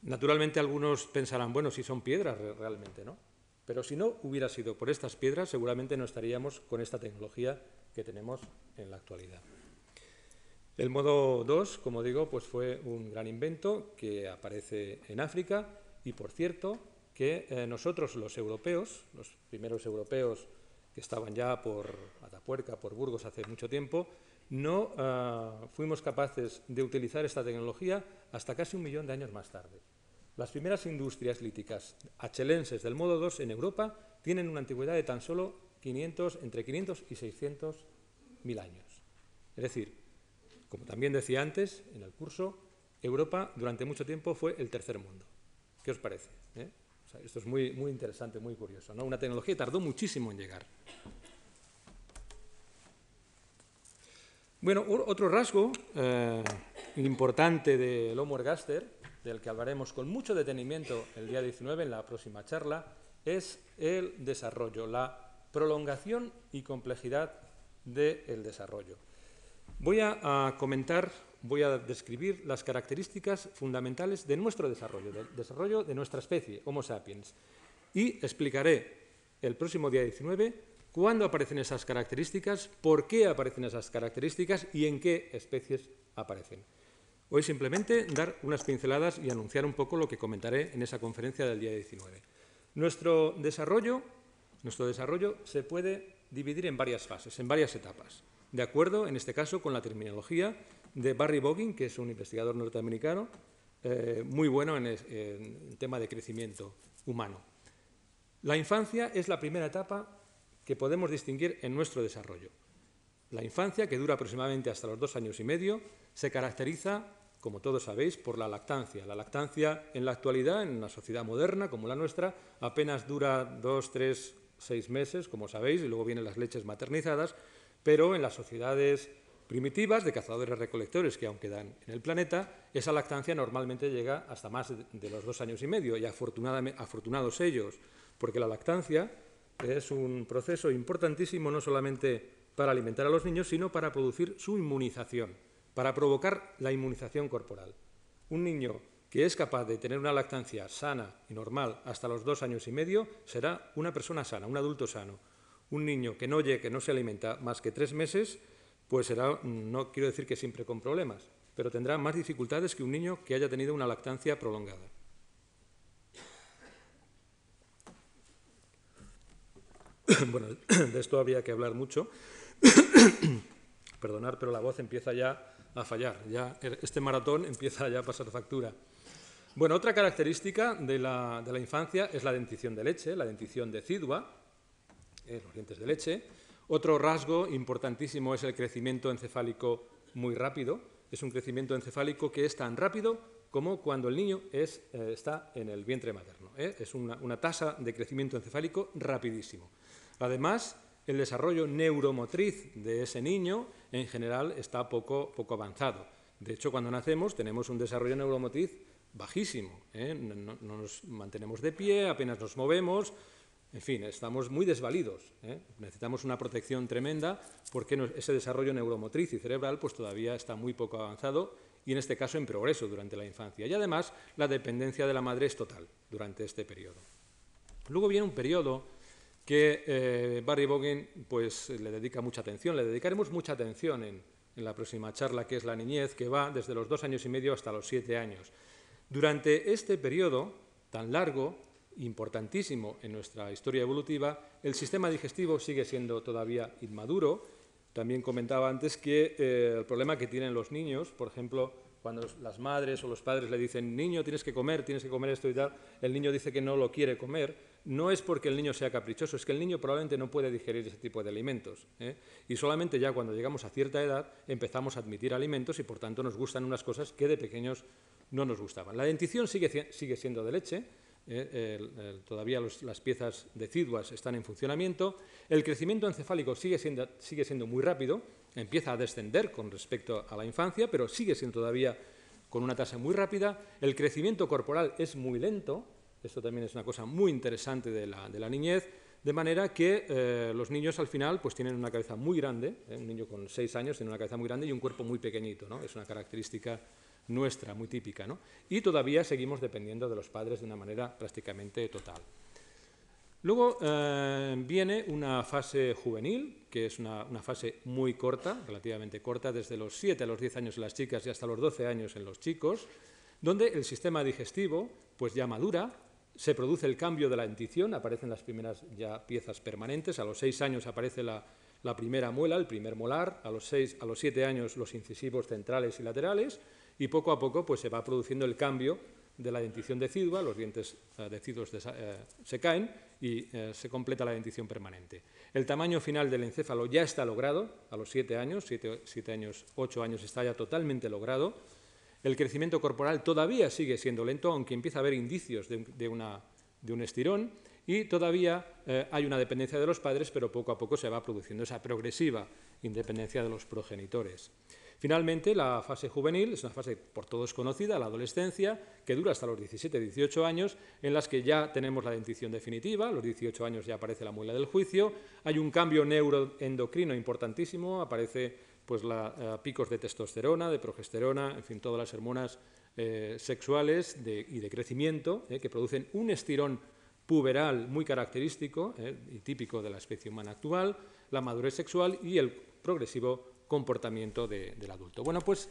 Naturalmente algunos pensarán, bueno, si son piedras realmente, ¿no? Pero si no hubiera sido por estas piedras, seguramente no estaríamos con esta tecnología que tenemos en la actualidad. El modo 2, como digo, pues fue un gran invento que aparece en África y, por cierto, que eh, nosotros los europeos, los primeros europeos que estaban ya por Atapuerca, por Burgos hace mucho tiempo, no ah, fuimos capaces de utilizar esta tecnología hasta casi un millón de años más tarde. Las primeras industrias líticas achelenses del modo 2 en Europa tienen una antigüedad de tan solo 500, entre 500 y 600 mil años. Es decir, como también decía antes en el curso, Europa durante mucho tiempo fue el tercer mundo. ¿Qué os parece? ¿Eh? esto es muy, muy interesante, muy curioso. ¿no? Una tecnología que tardó muchísimo en llegar. Bueno, otro rasgo eh, importante del Homo ergaster, del que hablaremos con mucho detenimiento el día 19 en la próxima charla, es el desarrollo, la prolongación y complejidad del desarrollo. Voy a comentar voy a describir las características fundamentales de nuestro desarrollo, del desarrollo de nuestra especie, Homo sapiens. Y explicaré el próximo día 19 cuándo aparecen esas características, por qué aparecen esas características y en qué especies aparecen. Hoy simplemente dar unas pinceladas y anunciar un poco lo que comentaré en esa conferencia del día 19. Nuestro desarrollo, nuestro desarrollo se puede dividir en varias fases, en varias etapas, de acuerdo, en este caso, con la terminología de Barry Boggin, que es un investigador norteamericano eh, muy bueno en, el tema de crecimiento humano. La infancia es la primera etapa que podemos distinguir en nuestro desarrollo. La infancia, que dura aproximadamente hasta los dos años y medio, se caracteriza, como todos sabéis, por la lactancia. La lactancia en la actualidad, en una sociedad moderna como la nuestra, apenas dura dos, tres, seis meses, como sabéis, y luego vienen las leches maternizadas, pero en las sociedades primitivas de cazadores-recolectores que aún quedan en el planeta, esa lactancia normalmente llega hasta más de los dos años y medio, y afortunados ellos, porque la lactancia es un proceso importantísimo no solamente para alimentar a los niños, sino para producir su inmunización, para provocar la inmunización corporal. Un niño que es capaz de tener una lactancia sana y normal hasta los dos años y medio será una persona sana, un adulto sano. Un niño que no, que no se alimenta más que tres meses pues será, no quiero decir que siempre con problemas, pero tendrá más dificultades que un niño que haya tenido una lactancia prolongada. Bueno, de esto había que hablar mucho. Perdonar, pero la voz empieza ya a fallar. Ya este maratón empieza ya a pasar factura. Bueno, otra característica de la, de la infancia es la dentición de leche, la dentición decidua, eh, los dientes de leche. Otro rasgo importantísimo es el crecimiento encefálico muy rápido. Es un crecimiento encefálico que es tan rápido como cuando el niño eh, está en el vientre materno. ¿eh? Es una, tasa de crecimiento encefálico rapidísimo. Además, el desarrollo neuromotriz de ese niño en general está poco, poco avanzado. De hecho, cuando nacemos tenemos un desarrollo neuromotriz bajísimo. ¿eh? no, nos mantenemos de pie, apenas nos movemos, en fin, estamos muy desvalidos. ¿eh? Necesitamos una protección tremenda porque ese desarrollo neuromotriz y cerebral pues, todavía está muy poco avanzado y en este caso en progreso durante la infancia. Y además la dependencia de la madre es total durante este periodo. Luego viene un periodo que eh, Barry Bogan pues, le dedica mucha atención, le dedicaremos mucha atención en, en la próxima charla, que es la niñez, que va desde los dos años y medio hasta los siete años. Durante este periodo tan largo, importantísimo en nuestra historia evolutiva, el sistema digestivo sigue siendo todavía inmaduro. También comentaba antes que eh, el problema que tienen los niños, por ejemplo, cuando las madres o los padres le dicen, niño, tienes que comer, tienes que comer esto y tal, el niño dice que no lo quiere comer, no es porque el niño sea caprichoso, es que el niño probablemente no puede digerir ese tipo de alimentos. ¿eh? Y solamente ya cuando llegamos a cierta edad empezamos a admitir alimentos y por tanto nos gustan unas cosas que de pequeños no nos gustaban. La dentición sigue, sigue siendo de leche, ¿eh? todavía las piezas deciduas están en funcionamiento, el crecimiento encefálico sigue siendo, sigue siendo muy rápido, empieza a descender con respecto a la infancia, pero sigue siendo todavía con una tasa muy rápida, el crecimiento corporal es muy lento, esto también es una cosa muy interesante de la, niñez, de manera que eh, los niños al final pues tienen una cabeza muy grande, ¿eh? un niño con seis años tiene una cabeza muy grande y un cuerpo muy pequeñito, ¿no? es una característica nuestra, muy típica. ¿no? Y todavía seguimos dependiendo de los padres de una manera prácticamente total. Luego eh, viene una fase juvenil, que es una, una, fase muy corta, relativamente corta, desde los 7 a los 10 años en las chicas y hasta los 12 años en los chicos, donde el sistema digestivo pues ya madura, se produce el cambio de la dentición, aparecen las primeras piezas permanentes, a los seis años aparece la, primera muela, el primer molar, a los, seis, a los siete años los incisivos centrales y laterales, y poco a poco pues, se va produciendo el cambio de la dentición decidua, los dientes eh, deciduos eh, se caen y eh, se completa la dentición permanente. El tamaño final del encéfalo ya está logrado, a los siete años, siete, años, ocho años está ya totalmente logrado, el crecimiento corporal todavía sigue siendo lento, aunque empieza a haber indicios de, un estirón, y todavía eh, hay una dependencia de los padres, pero poco a poco se va produciendo esa progresiva independencia de los progenitores. Finalmente, la fase juvenil es una fase por todos conocida, la adolescencia, que dura hasta los 17-18 años, en las que ya tenemos la dentición definitiva, a los 18 años ya aparece la muela del juicio, hay un cambio neuroendocrino importantísimo, aparece pues eh, picos de testosterona, de progesterona, en fin, todas las hormonas eh, sexuales y de crecimiento eh, que producen un estirón puberal muy característico y típico de la especie humana actual, la madurez sexual y el progresivo comportamiento del adulto. Bueno, pues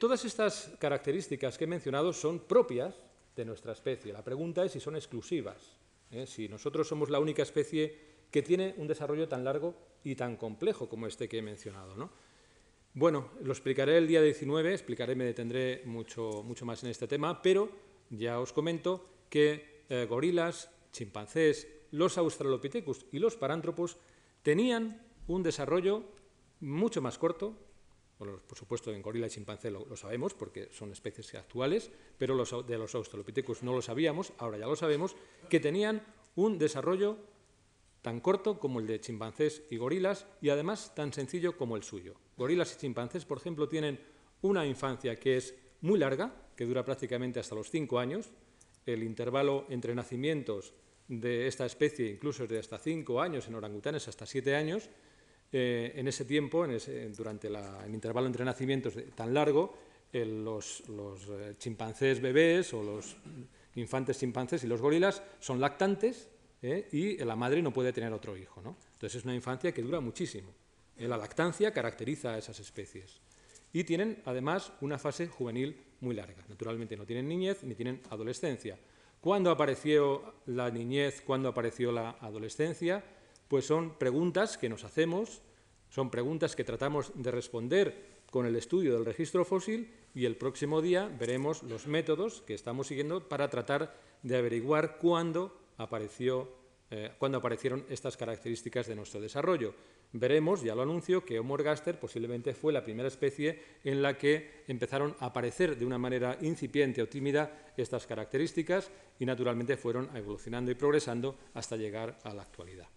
todas estas características que he mencionado son propias de nuestra especie. La pregunta es si son exclusivas, si nosotros somos la única especie que tiene un desarrollo tan largo y tan complejo como este que he mencionado. ¿no? Bueno, lo explicaré el día 19, explicaré, me detendré mucho, mucho más en este tema, pero ya os comento que eh, gorilas, chimpancés, los australopithecus y los parántropos tenían un desarrollo mucho más corto, por supuesto en gorila y chimpancé lo, sabemos porque son especies actuales, pero de los australopithecus no lo sabíamos, ahora ya lo sabemos, que tenían un desarrollo tan corto como el de chimpancés y gorilas y además tan sencillo como el suyo. Gorilas y chimpancés, por ejemplo, tienen una infancia que es muy larga, que dura prácticamente hasta los cinco años. El intervalo entre nacimientos de esta especie incluso es de hasta cinco años, en orangutanes hasta siete años. Eh, en ese tiempo, durante el intervalo entre nacimientos tan largo, los, los eh, chimpancés bebés o los infantes chimpancés y los gorilas son lactantes ¿eh? y la madre no puede tener otro hijo. ¿no? Entonces es una infancia que dura muchísimo. ¿eh? La lactancia caracteriza a esas especies. Y tienen además una fase juvenil muy larga. Naturalmente no tienen niñez ni tienen adolescencia. ¿Cuándo apareció la niñez? ¿Cuándo apareció la adolescencia? Pues son preguntas que nos hacemos, son preguntas que tratamos de responder con el estudio del registro fósil y el próximo día veremos los métodos que estamos siguiendo para tratar de averiguar cuándo apareció, eh, aparecieron estas características de nuestro desarrollo. Veremos, ya lo anuncio, que Homo ergaster posiblemente fue la primera especie en la que empezaron a aparecer de una manera incipiente o tímida estas características y naturalmente fueron evolucionando y progresando hasta llegar a la actualidad.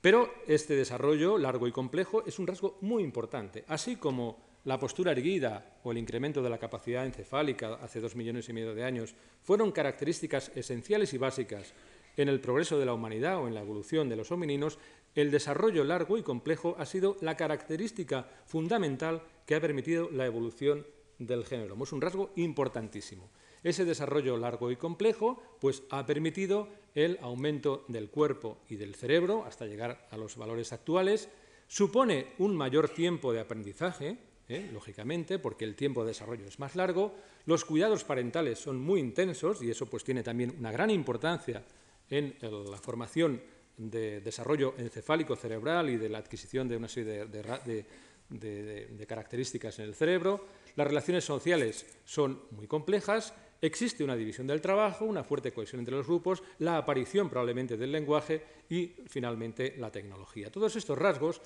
Pero este desarrollo largo y complejo es un rasgo muy importante, así como la postura erguida o el incremento de la capacidad encefálica hace dos millones y medio de años fueron características esenciales y básicas en el progreso de la humanidad o en la evolución de los homininos, el desarrollo largo y complejo ha sido la característica fundamental que ha permitido la evolución del género. Es un rasgo importantísimo. Ese desarrollo largo y complejo pues, ha permitido el aumento del cuerpo y del cerebro hasta llegar a los valores actuales. Supone un mayor tiempo de aprendizaje, ¿eh? lógicamente, porque el tiempo de desarrollo es más largo. Los cuidados parentales son muy intensos y eso pues, tiene también una gran importancia en la formación de desarrollo encefálico cerebral y de la adquisición de una serie de, características en el cerebro. Las relaciones sociales son muy complejas, existe una división del trabajo, una fuerte cohesión entre los grupos, la aparición probablemente del lenguaje y finalmente la tecnología. Todos estos rasgos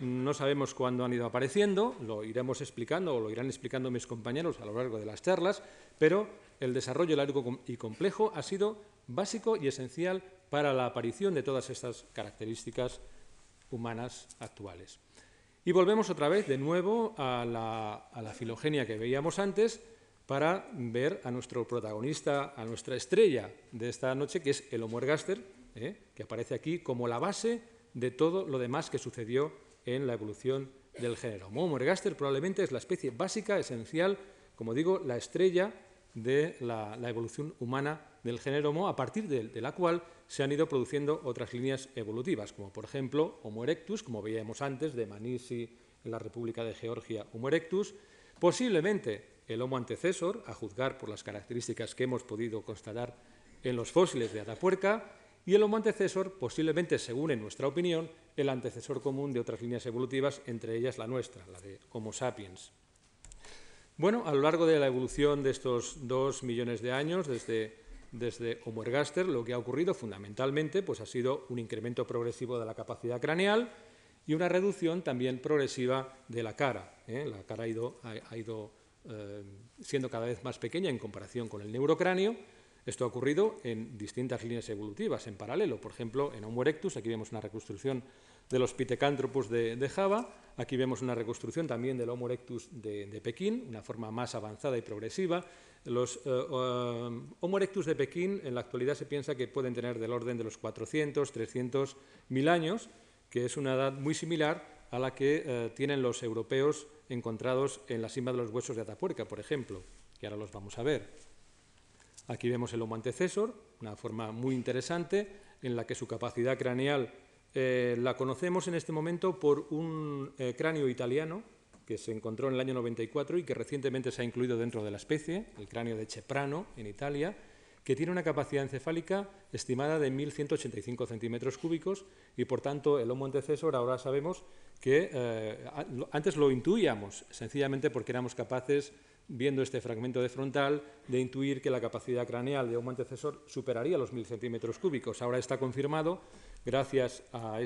no sabemos cuándo han ido apareciendo, lo iremos explicando o lo irán explicando mis compañeros a lo largo de las charlas, pero el desarrollo largo y complejo ha sido básico y esencial para la aparición de todas estas características humanas actuales. Y volvemos otra vez de nuevo a la, filogenia que veíamos antes para ver a nuestro protagonista, a nuestra estrella de esta noche, que es el Homo ergaster, ¿eh? que aparece aquí como la base de todo lo demás que sucedió en la evolución del género. Homo ergaster probablemente es la especie básica, esencial, como digo, la estrella de la, evolución humana del género Homo, a partir de, la cual se han ido produciendo otras líneas evolutivas, como por ejemplo Homo erectus, como veíamos antes, de Manisi en la República de Georgia, Homo erectus, posiblemente el Homo antecesor, a juzgar por las características que hemos podido constatar en los fósiles de Atapuerca, y el Homo antecesor, posiblemente, según en nuestra opinión, el antecesor común de otras líneas evolutivas, entre ellas la nuestra, la de Homo sapiens. Bueno, a lo largo de la evolución de estos dos millones de años, desde, desde Homo ergaster, lo que ha ocurrido fundamentalmente pues, ha sido un incremento progresivo de la capacidad craneal y una reducción también progresiva de la cara. ¿eh? La cara ha ido, ha, ido eh, siendo cada vez más pequeña en comparación con el neurocráneo. Esto ha ocurrido en distintas líneas evolutivas en paralelo. Por ejemplo, en Homo erectus, aquí vemos una reconstrucción de los Pithecanthropus de, Java. Aquí vemos una reconstrucción también del Homo erectus de, Pekín, una forma más avanzada y progresiva. Los eh, eh, Homo erectus de Pekín en la actualidad se piensa que pueden tener del orden de los 400, 300 mil años, que es una edad muy similar a la que tienen los europeos encontrados en la cima de los huesos de Atapuerca, por ejemplo, que ahora los vamos a ver. Aquí vemos el Homo antecesor, una forma muy interesante en la que su capacidad craneal eh, la conocemos en este momento por un eh, cráneo italiano que se encontró en el año 94 y que recientemente se ha incluido dentro de la especie, el cráneo de Ceprano, en Italia, que tiene una capacidad encefálica estimada de 1.185 centímetros cúbicos y, por tanto, el Homo antecesor ahora sabemos que eh, antes lo intuíamos, sencillamente porque éramos capaces, viendo este fragmento de frontal, de intuir que la capacidad craneal de Homo antecesor superaría los 1.000 centímetros cúbicos. Ahora está confirmado gracias a,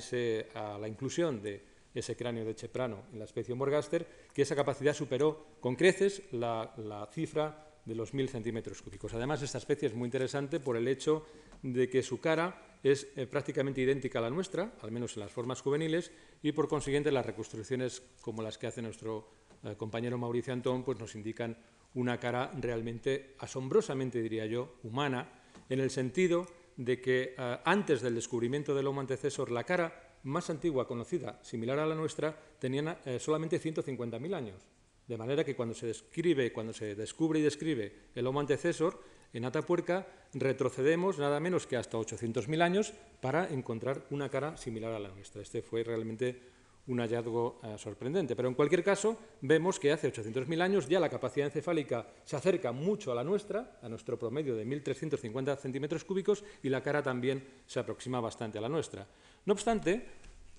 la inclusión de ese cráneo de Cheprano en la especie Morgaster, que esa capacidad superó con creces la, cifra de los mil centímetros cúbicos. Además, esta especie es muy interesante por el hecho de que su cara es eh, prácticamente idéntica a la nuestra, al menos en las formas juveniles, y por consiguiente las reconstrucciones como las que hace nuestro eh, compañero Mauricio Antón pues nos indican una cara realmente asombrosamente, diría yo, humana, en el sentido de que eh, antes del descubrimiento del Homo antecesor, la cara más antigua conocida, similar a la nuestra, tenía eh, solamente 150.000 años. De manera que cuando se describe, cuando se descubre y describe el Homo antecesor en Atapuerca, retrocedemos nada menos que hasta 800.000 años para encontrar una cara similar a la nuestra. Este fue realmente un hallazgo eh, sorprendente. Pero en cualquier caso, vemos que hace 800.000 años ya la capacidad encefálica se acerca mucho a la nuestra, a nuestro promedio de 1.350 centímetros cúbicos, y la cara también se aproxima bastante a la nuestra. No obstante,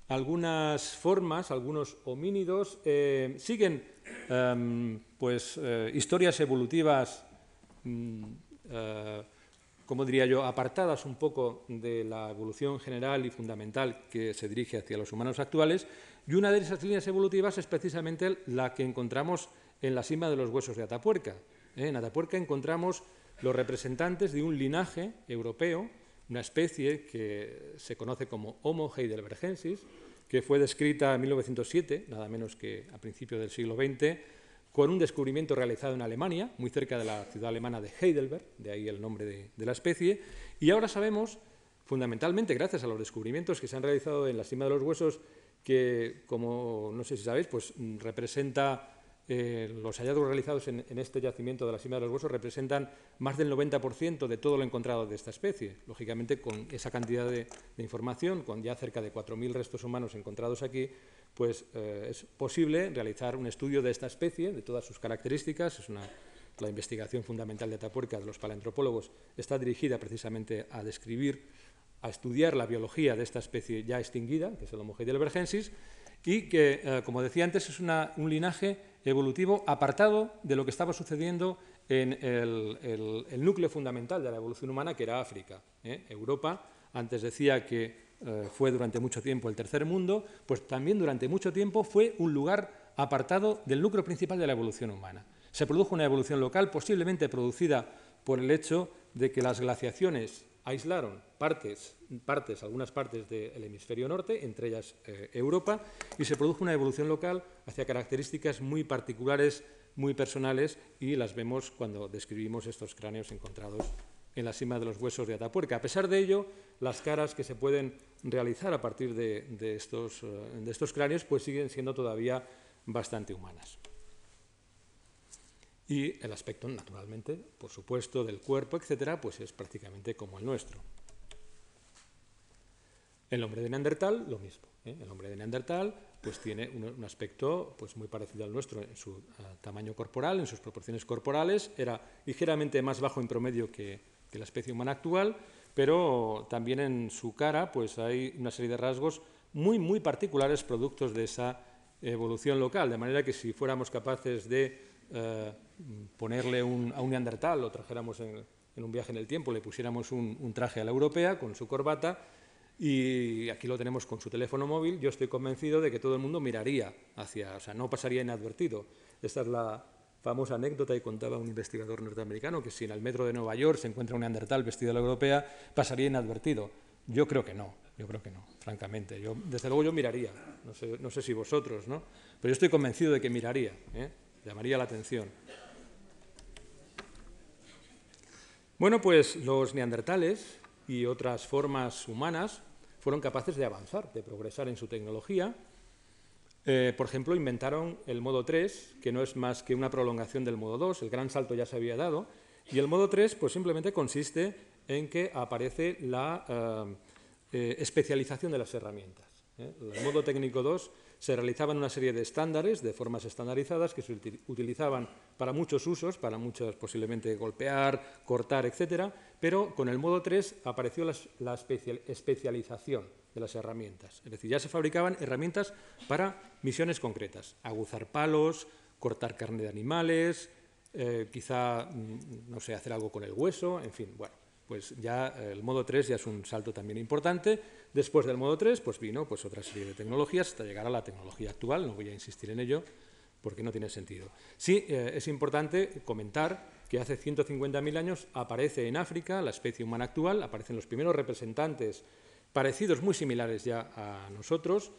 algunas formas, algunos homínidos, eh, siguen em, pues, eh, historias evolutivas mm, como diría yo, apartadas un poco de la evolución general y fundamental que se dirige hacia los humanos actuales, y una de esas líneas evolutivas es precisamente la que encontramos en la cima de los huesos de Atapuerca. ¿eh? En Atapuerca encontramos los representantes de un linaje europeo, una especie que se conoce como Homo heidelbergensis, que fue descrita en 1907, nada menos que a principios del siglo XX, con un descubrimiento realizado en Alemania, muy cerca de la ciudad alemana de Heidelberg, de ahí el nombre de, la especie, y ahora sabemos, fundamentalmente gracias a los descubrimientos que se han realizado en la cima de los huesos, que, como no sé si sabéis, pues representa eh, los hallazgos realizados en, este yacimiento de la cima de los huesos representan más del 90% de todo lo encontrado de esta especie. Lógicamente, con esa cantidad de, información, con ya cerca de 4.000 restos humanos encontrados aquí, pues eh, es posible realizar un estudio de esta especie, de todas sus características. Es la investigación fundamental de Atapuerca de los paleantropólogos está dirigida precisamente a describir, a estudiar la biología de esta especie ya extinguida, que es el Homo heidelbergensis, y que, eh, como decía antes, es un linaje evolutivo apartado de lo que estaba sucediendo en el, núcleo fundamental de la evolución humana, que era África. ¿eh? Europa, antes decía que eh, fue durante mucho tiempo el tercer mundo, pues también durante mucho tiempo fue un lugar apartado del núcleo principal de la evolución humana. Se produjo una evolución local, posiblemente producida por el hecho de que las glaciaciones aislaron partes, partes algunas partes del hemisferio norte, entre ellas eh, Europa, y se produjo una evolución local hacia características muy particulares, muy personales, y las vemos cuando describimos estos cráneos encontrados en la cima de los huesos de Atapuerca. A pesar de ello, las caras que se pueden realizar a partir de, estos, eh, de estos cráneos pues siguen siendo todavía bastante humanas. Y el aspecto, naturalmente, por supuesto, del cuerpo, etcétera, pues es prácticamente como el nuestro. El hombre de Neandertal, lo mismo. ¿eh? El hombre de Neandertal pues, tiene un, aspecto pues, muy parecido al nuestro en su eh, tamaño corporal, en sus proporciones corporales. Era ligeramente más bajo en promedio que, la especie humana actual, pero también en su cara pues, hay una serie de rasgos muy, muy particulares productos de esa evolución local. De manera que si fuéramos capaces de eh, ponerle un, a un neandertal, lo trajéramos en, un viaje en el tiempo, le pusiéramos un, traje a la europea con su corbata y aquí lo tenemos con su teléfono móvil, yo estoy convencido de que todo el mundo miraría hacia, o sea, no pasaría inadvertido. Esta es la famosa anécdota y contaba un investigador norteamericano que si en el metro de Nueva York se encuentra un neandertal vestido a la europea, pasaría inadvertido. Yo creo que no, yo creo que no, francamente. Yo, desde luego yo miraría, no sé, no sé si vosotros, ¿no? Pero yo estoy convencido de que miraría. ¿eh? llamaría la atención. Bueno, pues los neandertales y otras formas humanas fueron capaces de avanzar, de progresar en su tecnología. Eh, por ejemplo, inventaron el modo 3, que no es más que una prolongación del modo 2, el gran salto ya se había dado, y el modo 3 pues simplemente consiste en que aparece la eh, eh, especialización de las herramientas. El modo técnico 2 se realizaban una serie de estándares, de formas estandarizadas, que se utilizaban para muchos usos, para muchos posiblemente golpear, cortar, etcétera, pero con el modo 3 apareció la, especialización de las herramientas. Es decir, ya se fabricaban herramientas para misiones concretas, aguzar palos, cortar carne de animales, eh, quizá, mm, no sé, hacer algo con el hueso, en fin, bueno, pues ya el modo 3 ya es un salto también importante. Después del modo 3 pues vino pues otra serie de tecnologías hasta llegar a la tecnología actual, no voy a insistir en ello porque no tiene sentido. Sí, eh, es importante comentar que hace 150.000 años aparece en África la especie humana actual, aparecen los primeros representantes parecidos, muy similares ya a nosotros,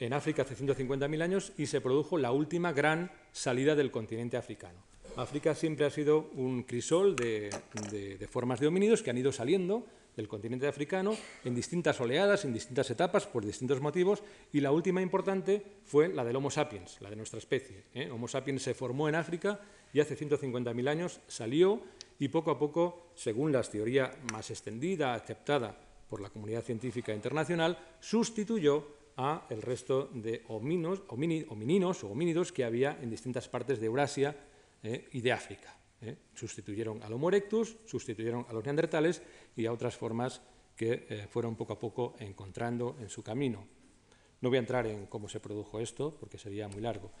en África hace 150.000 años y se produjo la última gran salida del continente africano. África siempre ha sido un crisol de, formas de homínidos que han ido saliendo del continente africano en distintas oleadas, en distintas etapas, por distintos motivos, y la última importante fue la del Homo sapiens, la de nuestra especie. ¿eh? Homo sapiens se formó en África y hace 150.000 años salió y poco a poco, según la teoría más extendida, aceptada por la comunidad científica internacional, sustituyó a el resto de homininos o homínidos que había en distintas partes de Eurasia ¿eh? y de África. ¿eh? Sustituyeron al Homo erectus, sustituyeron a los neandertales y a otras formas que eh, fueron poco a poco encontrando en su camino. No voy a entrar en cómo se produjo esto, porque sería muy largo.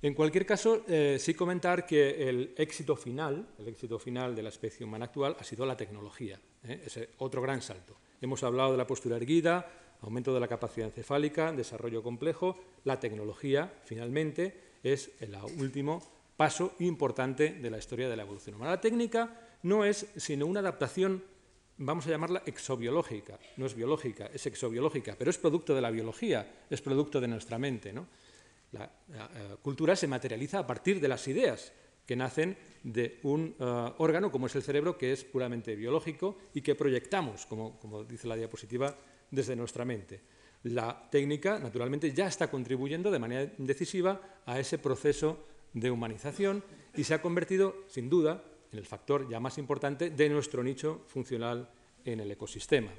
En cualquier caso, sí comentar que el éxito final, el éxito final de la especie humana actual ha sido la tecnología, ese otro gran salto. Hemos hablado de la postura erguida, aumento de la capacidad encefálica, desarrollo complejo. La tecnología, finalmente, es el último paso importante de la historia de la evolución humana. La técnica no es sino una adaptación vamos a llamarla exobiológica, no es biológica, es exobiológica, pero es producto de la biología, es producto de nuestra mente. La, eh, cultura se materializa a partir de las ideas que nacen de un eh, órgano como es el cerebro, que es puramente biológico y que proyectamos, como, dice la diapositiva, desde nuestra mente. La técnica, naturalmente, ya está contribuyendo de manera decisiva a ese proceso de humanización y se ha convertido, sin duda, en el factor ya más importante de nuestro nicho funcional en el ecosistema.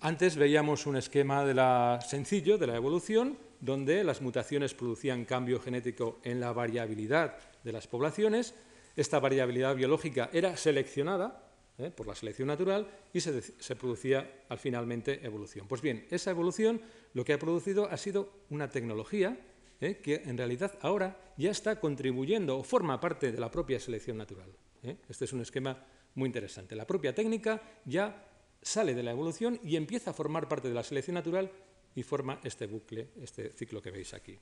Antes veíamos un esquema de la, sencillo de la evolución, donde las mutaciones producían cambio genético en la variabilidad de las poblaciones. Esta variabilidad biológica era seleccionada ¿eh? por la selección natural y se, producía al finalmente evolución. Pues bien, esa evolución lo que ha producido ha sido una tecnología ¿eh? que en realidad ahora ya está contribuyendo o forma parte de la propia selección natural. ¿eh? Este es un esquema muy interesante. La propia técnica ya sale de la evolución y empieza a formar parte de la selección natural y forma este bucle, este ciclo que veis aquí.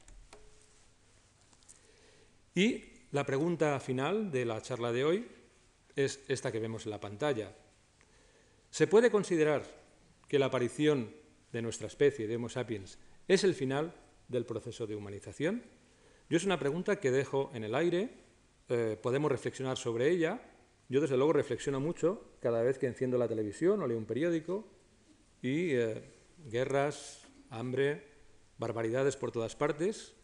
Y la pregunta final de la charla de hoy es esta que vemos en la pantalla. ¿Se puede considerar que la aparición de nuestra especie, de Homo sapiens, es el final del proceso de humanización? Yo es una pregunta que dejo en el aire, eh, podemos reflexionar sobre ella. Yo desde luego reflexiono mucho cada vez que enciendo la televisión o leo un periódico y eh, guerras, hambre, barbaridades por todas partes.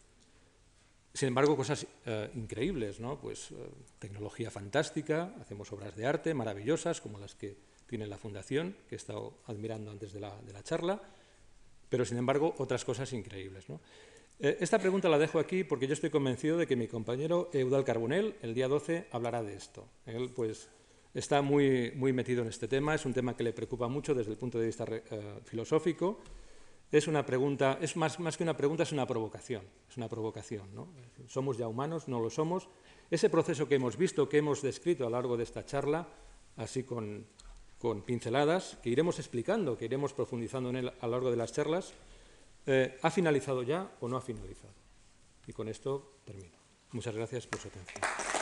Sin embargo, cosas eh, increíbles, ¿no? Pues tecnología fantástica, hacemos obras de arte maravillosas como las que tiene la Fundación, que he estado admirando antes de la, de la charla pero sin embargo otras cosas increíbles. Eh, esta pregunta la dejo aquí porque yo estoy convencido de que mi compañero Eudal Carbonell el día 12 hablará de esto. Él pues está muy, muy metido en este tema, es un tema que le preocupa mucho desde el punto de vista eh, filosófico. Es una pregunta, es más, que una pregunta, es una provocación. Es una provocación. ¿no? ¿Somos ya humanos? ¿No lo somos? Ese proceso que hemos visto, que hemos descrito a lo largo de esta charla, así con, con pinceladas que iremos explicando, que iremos profundizando en él a lo largo de las charlas, eh, ¿ha finalizado ya o no ha finalizado? Y con esto termino. Muchas gracias por su atención.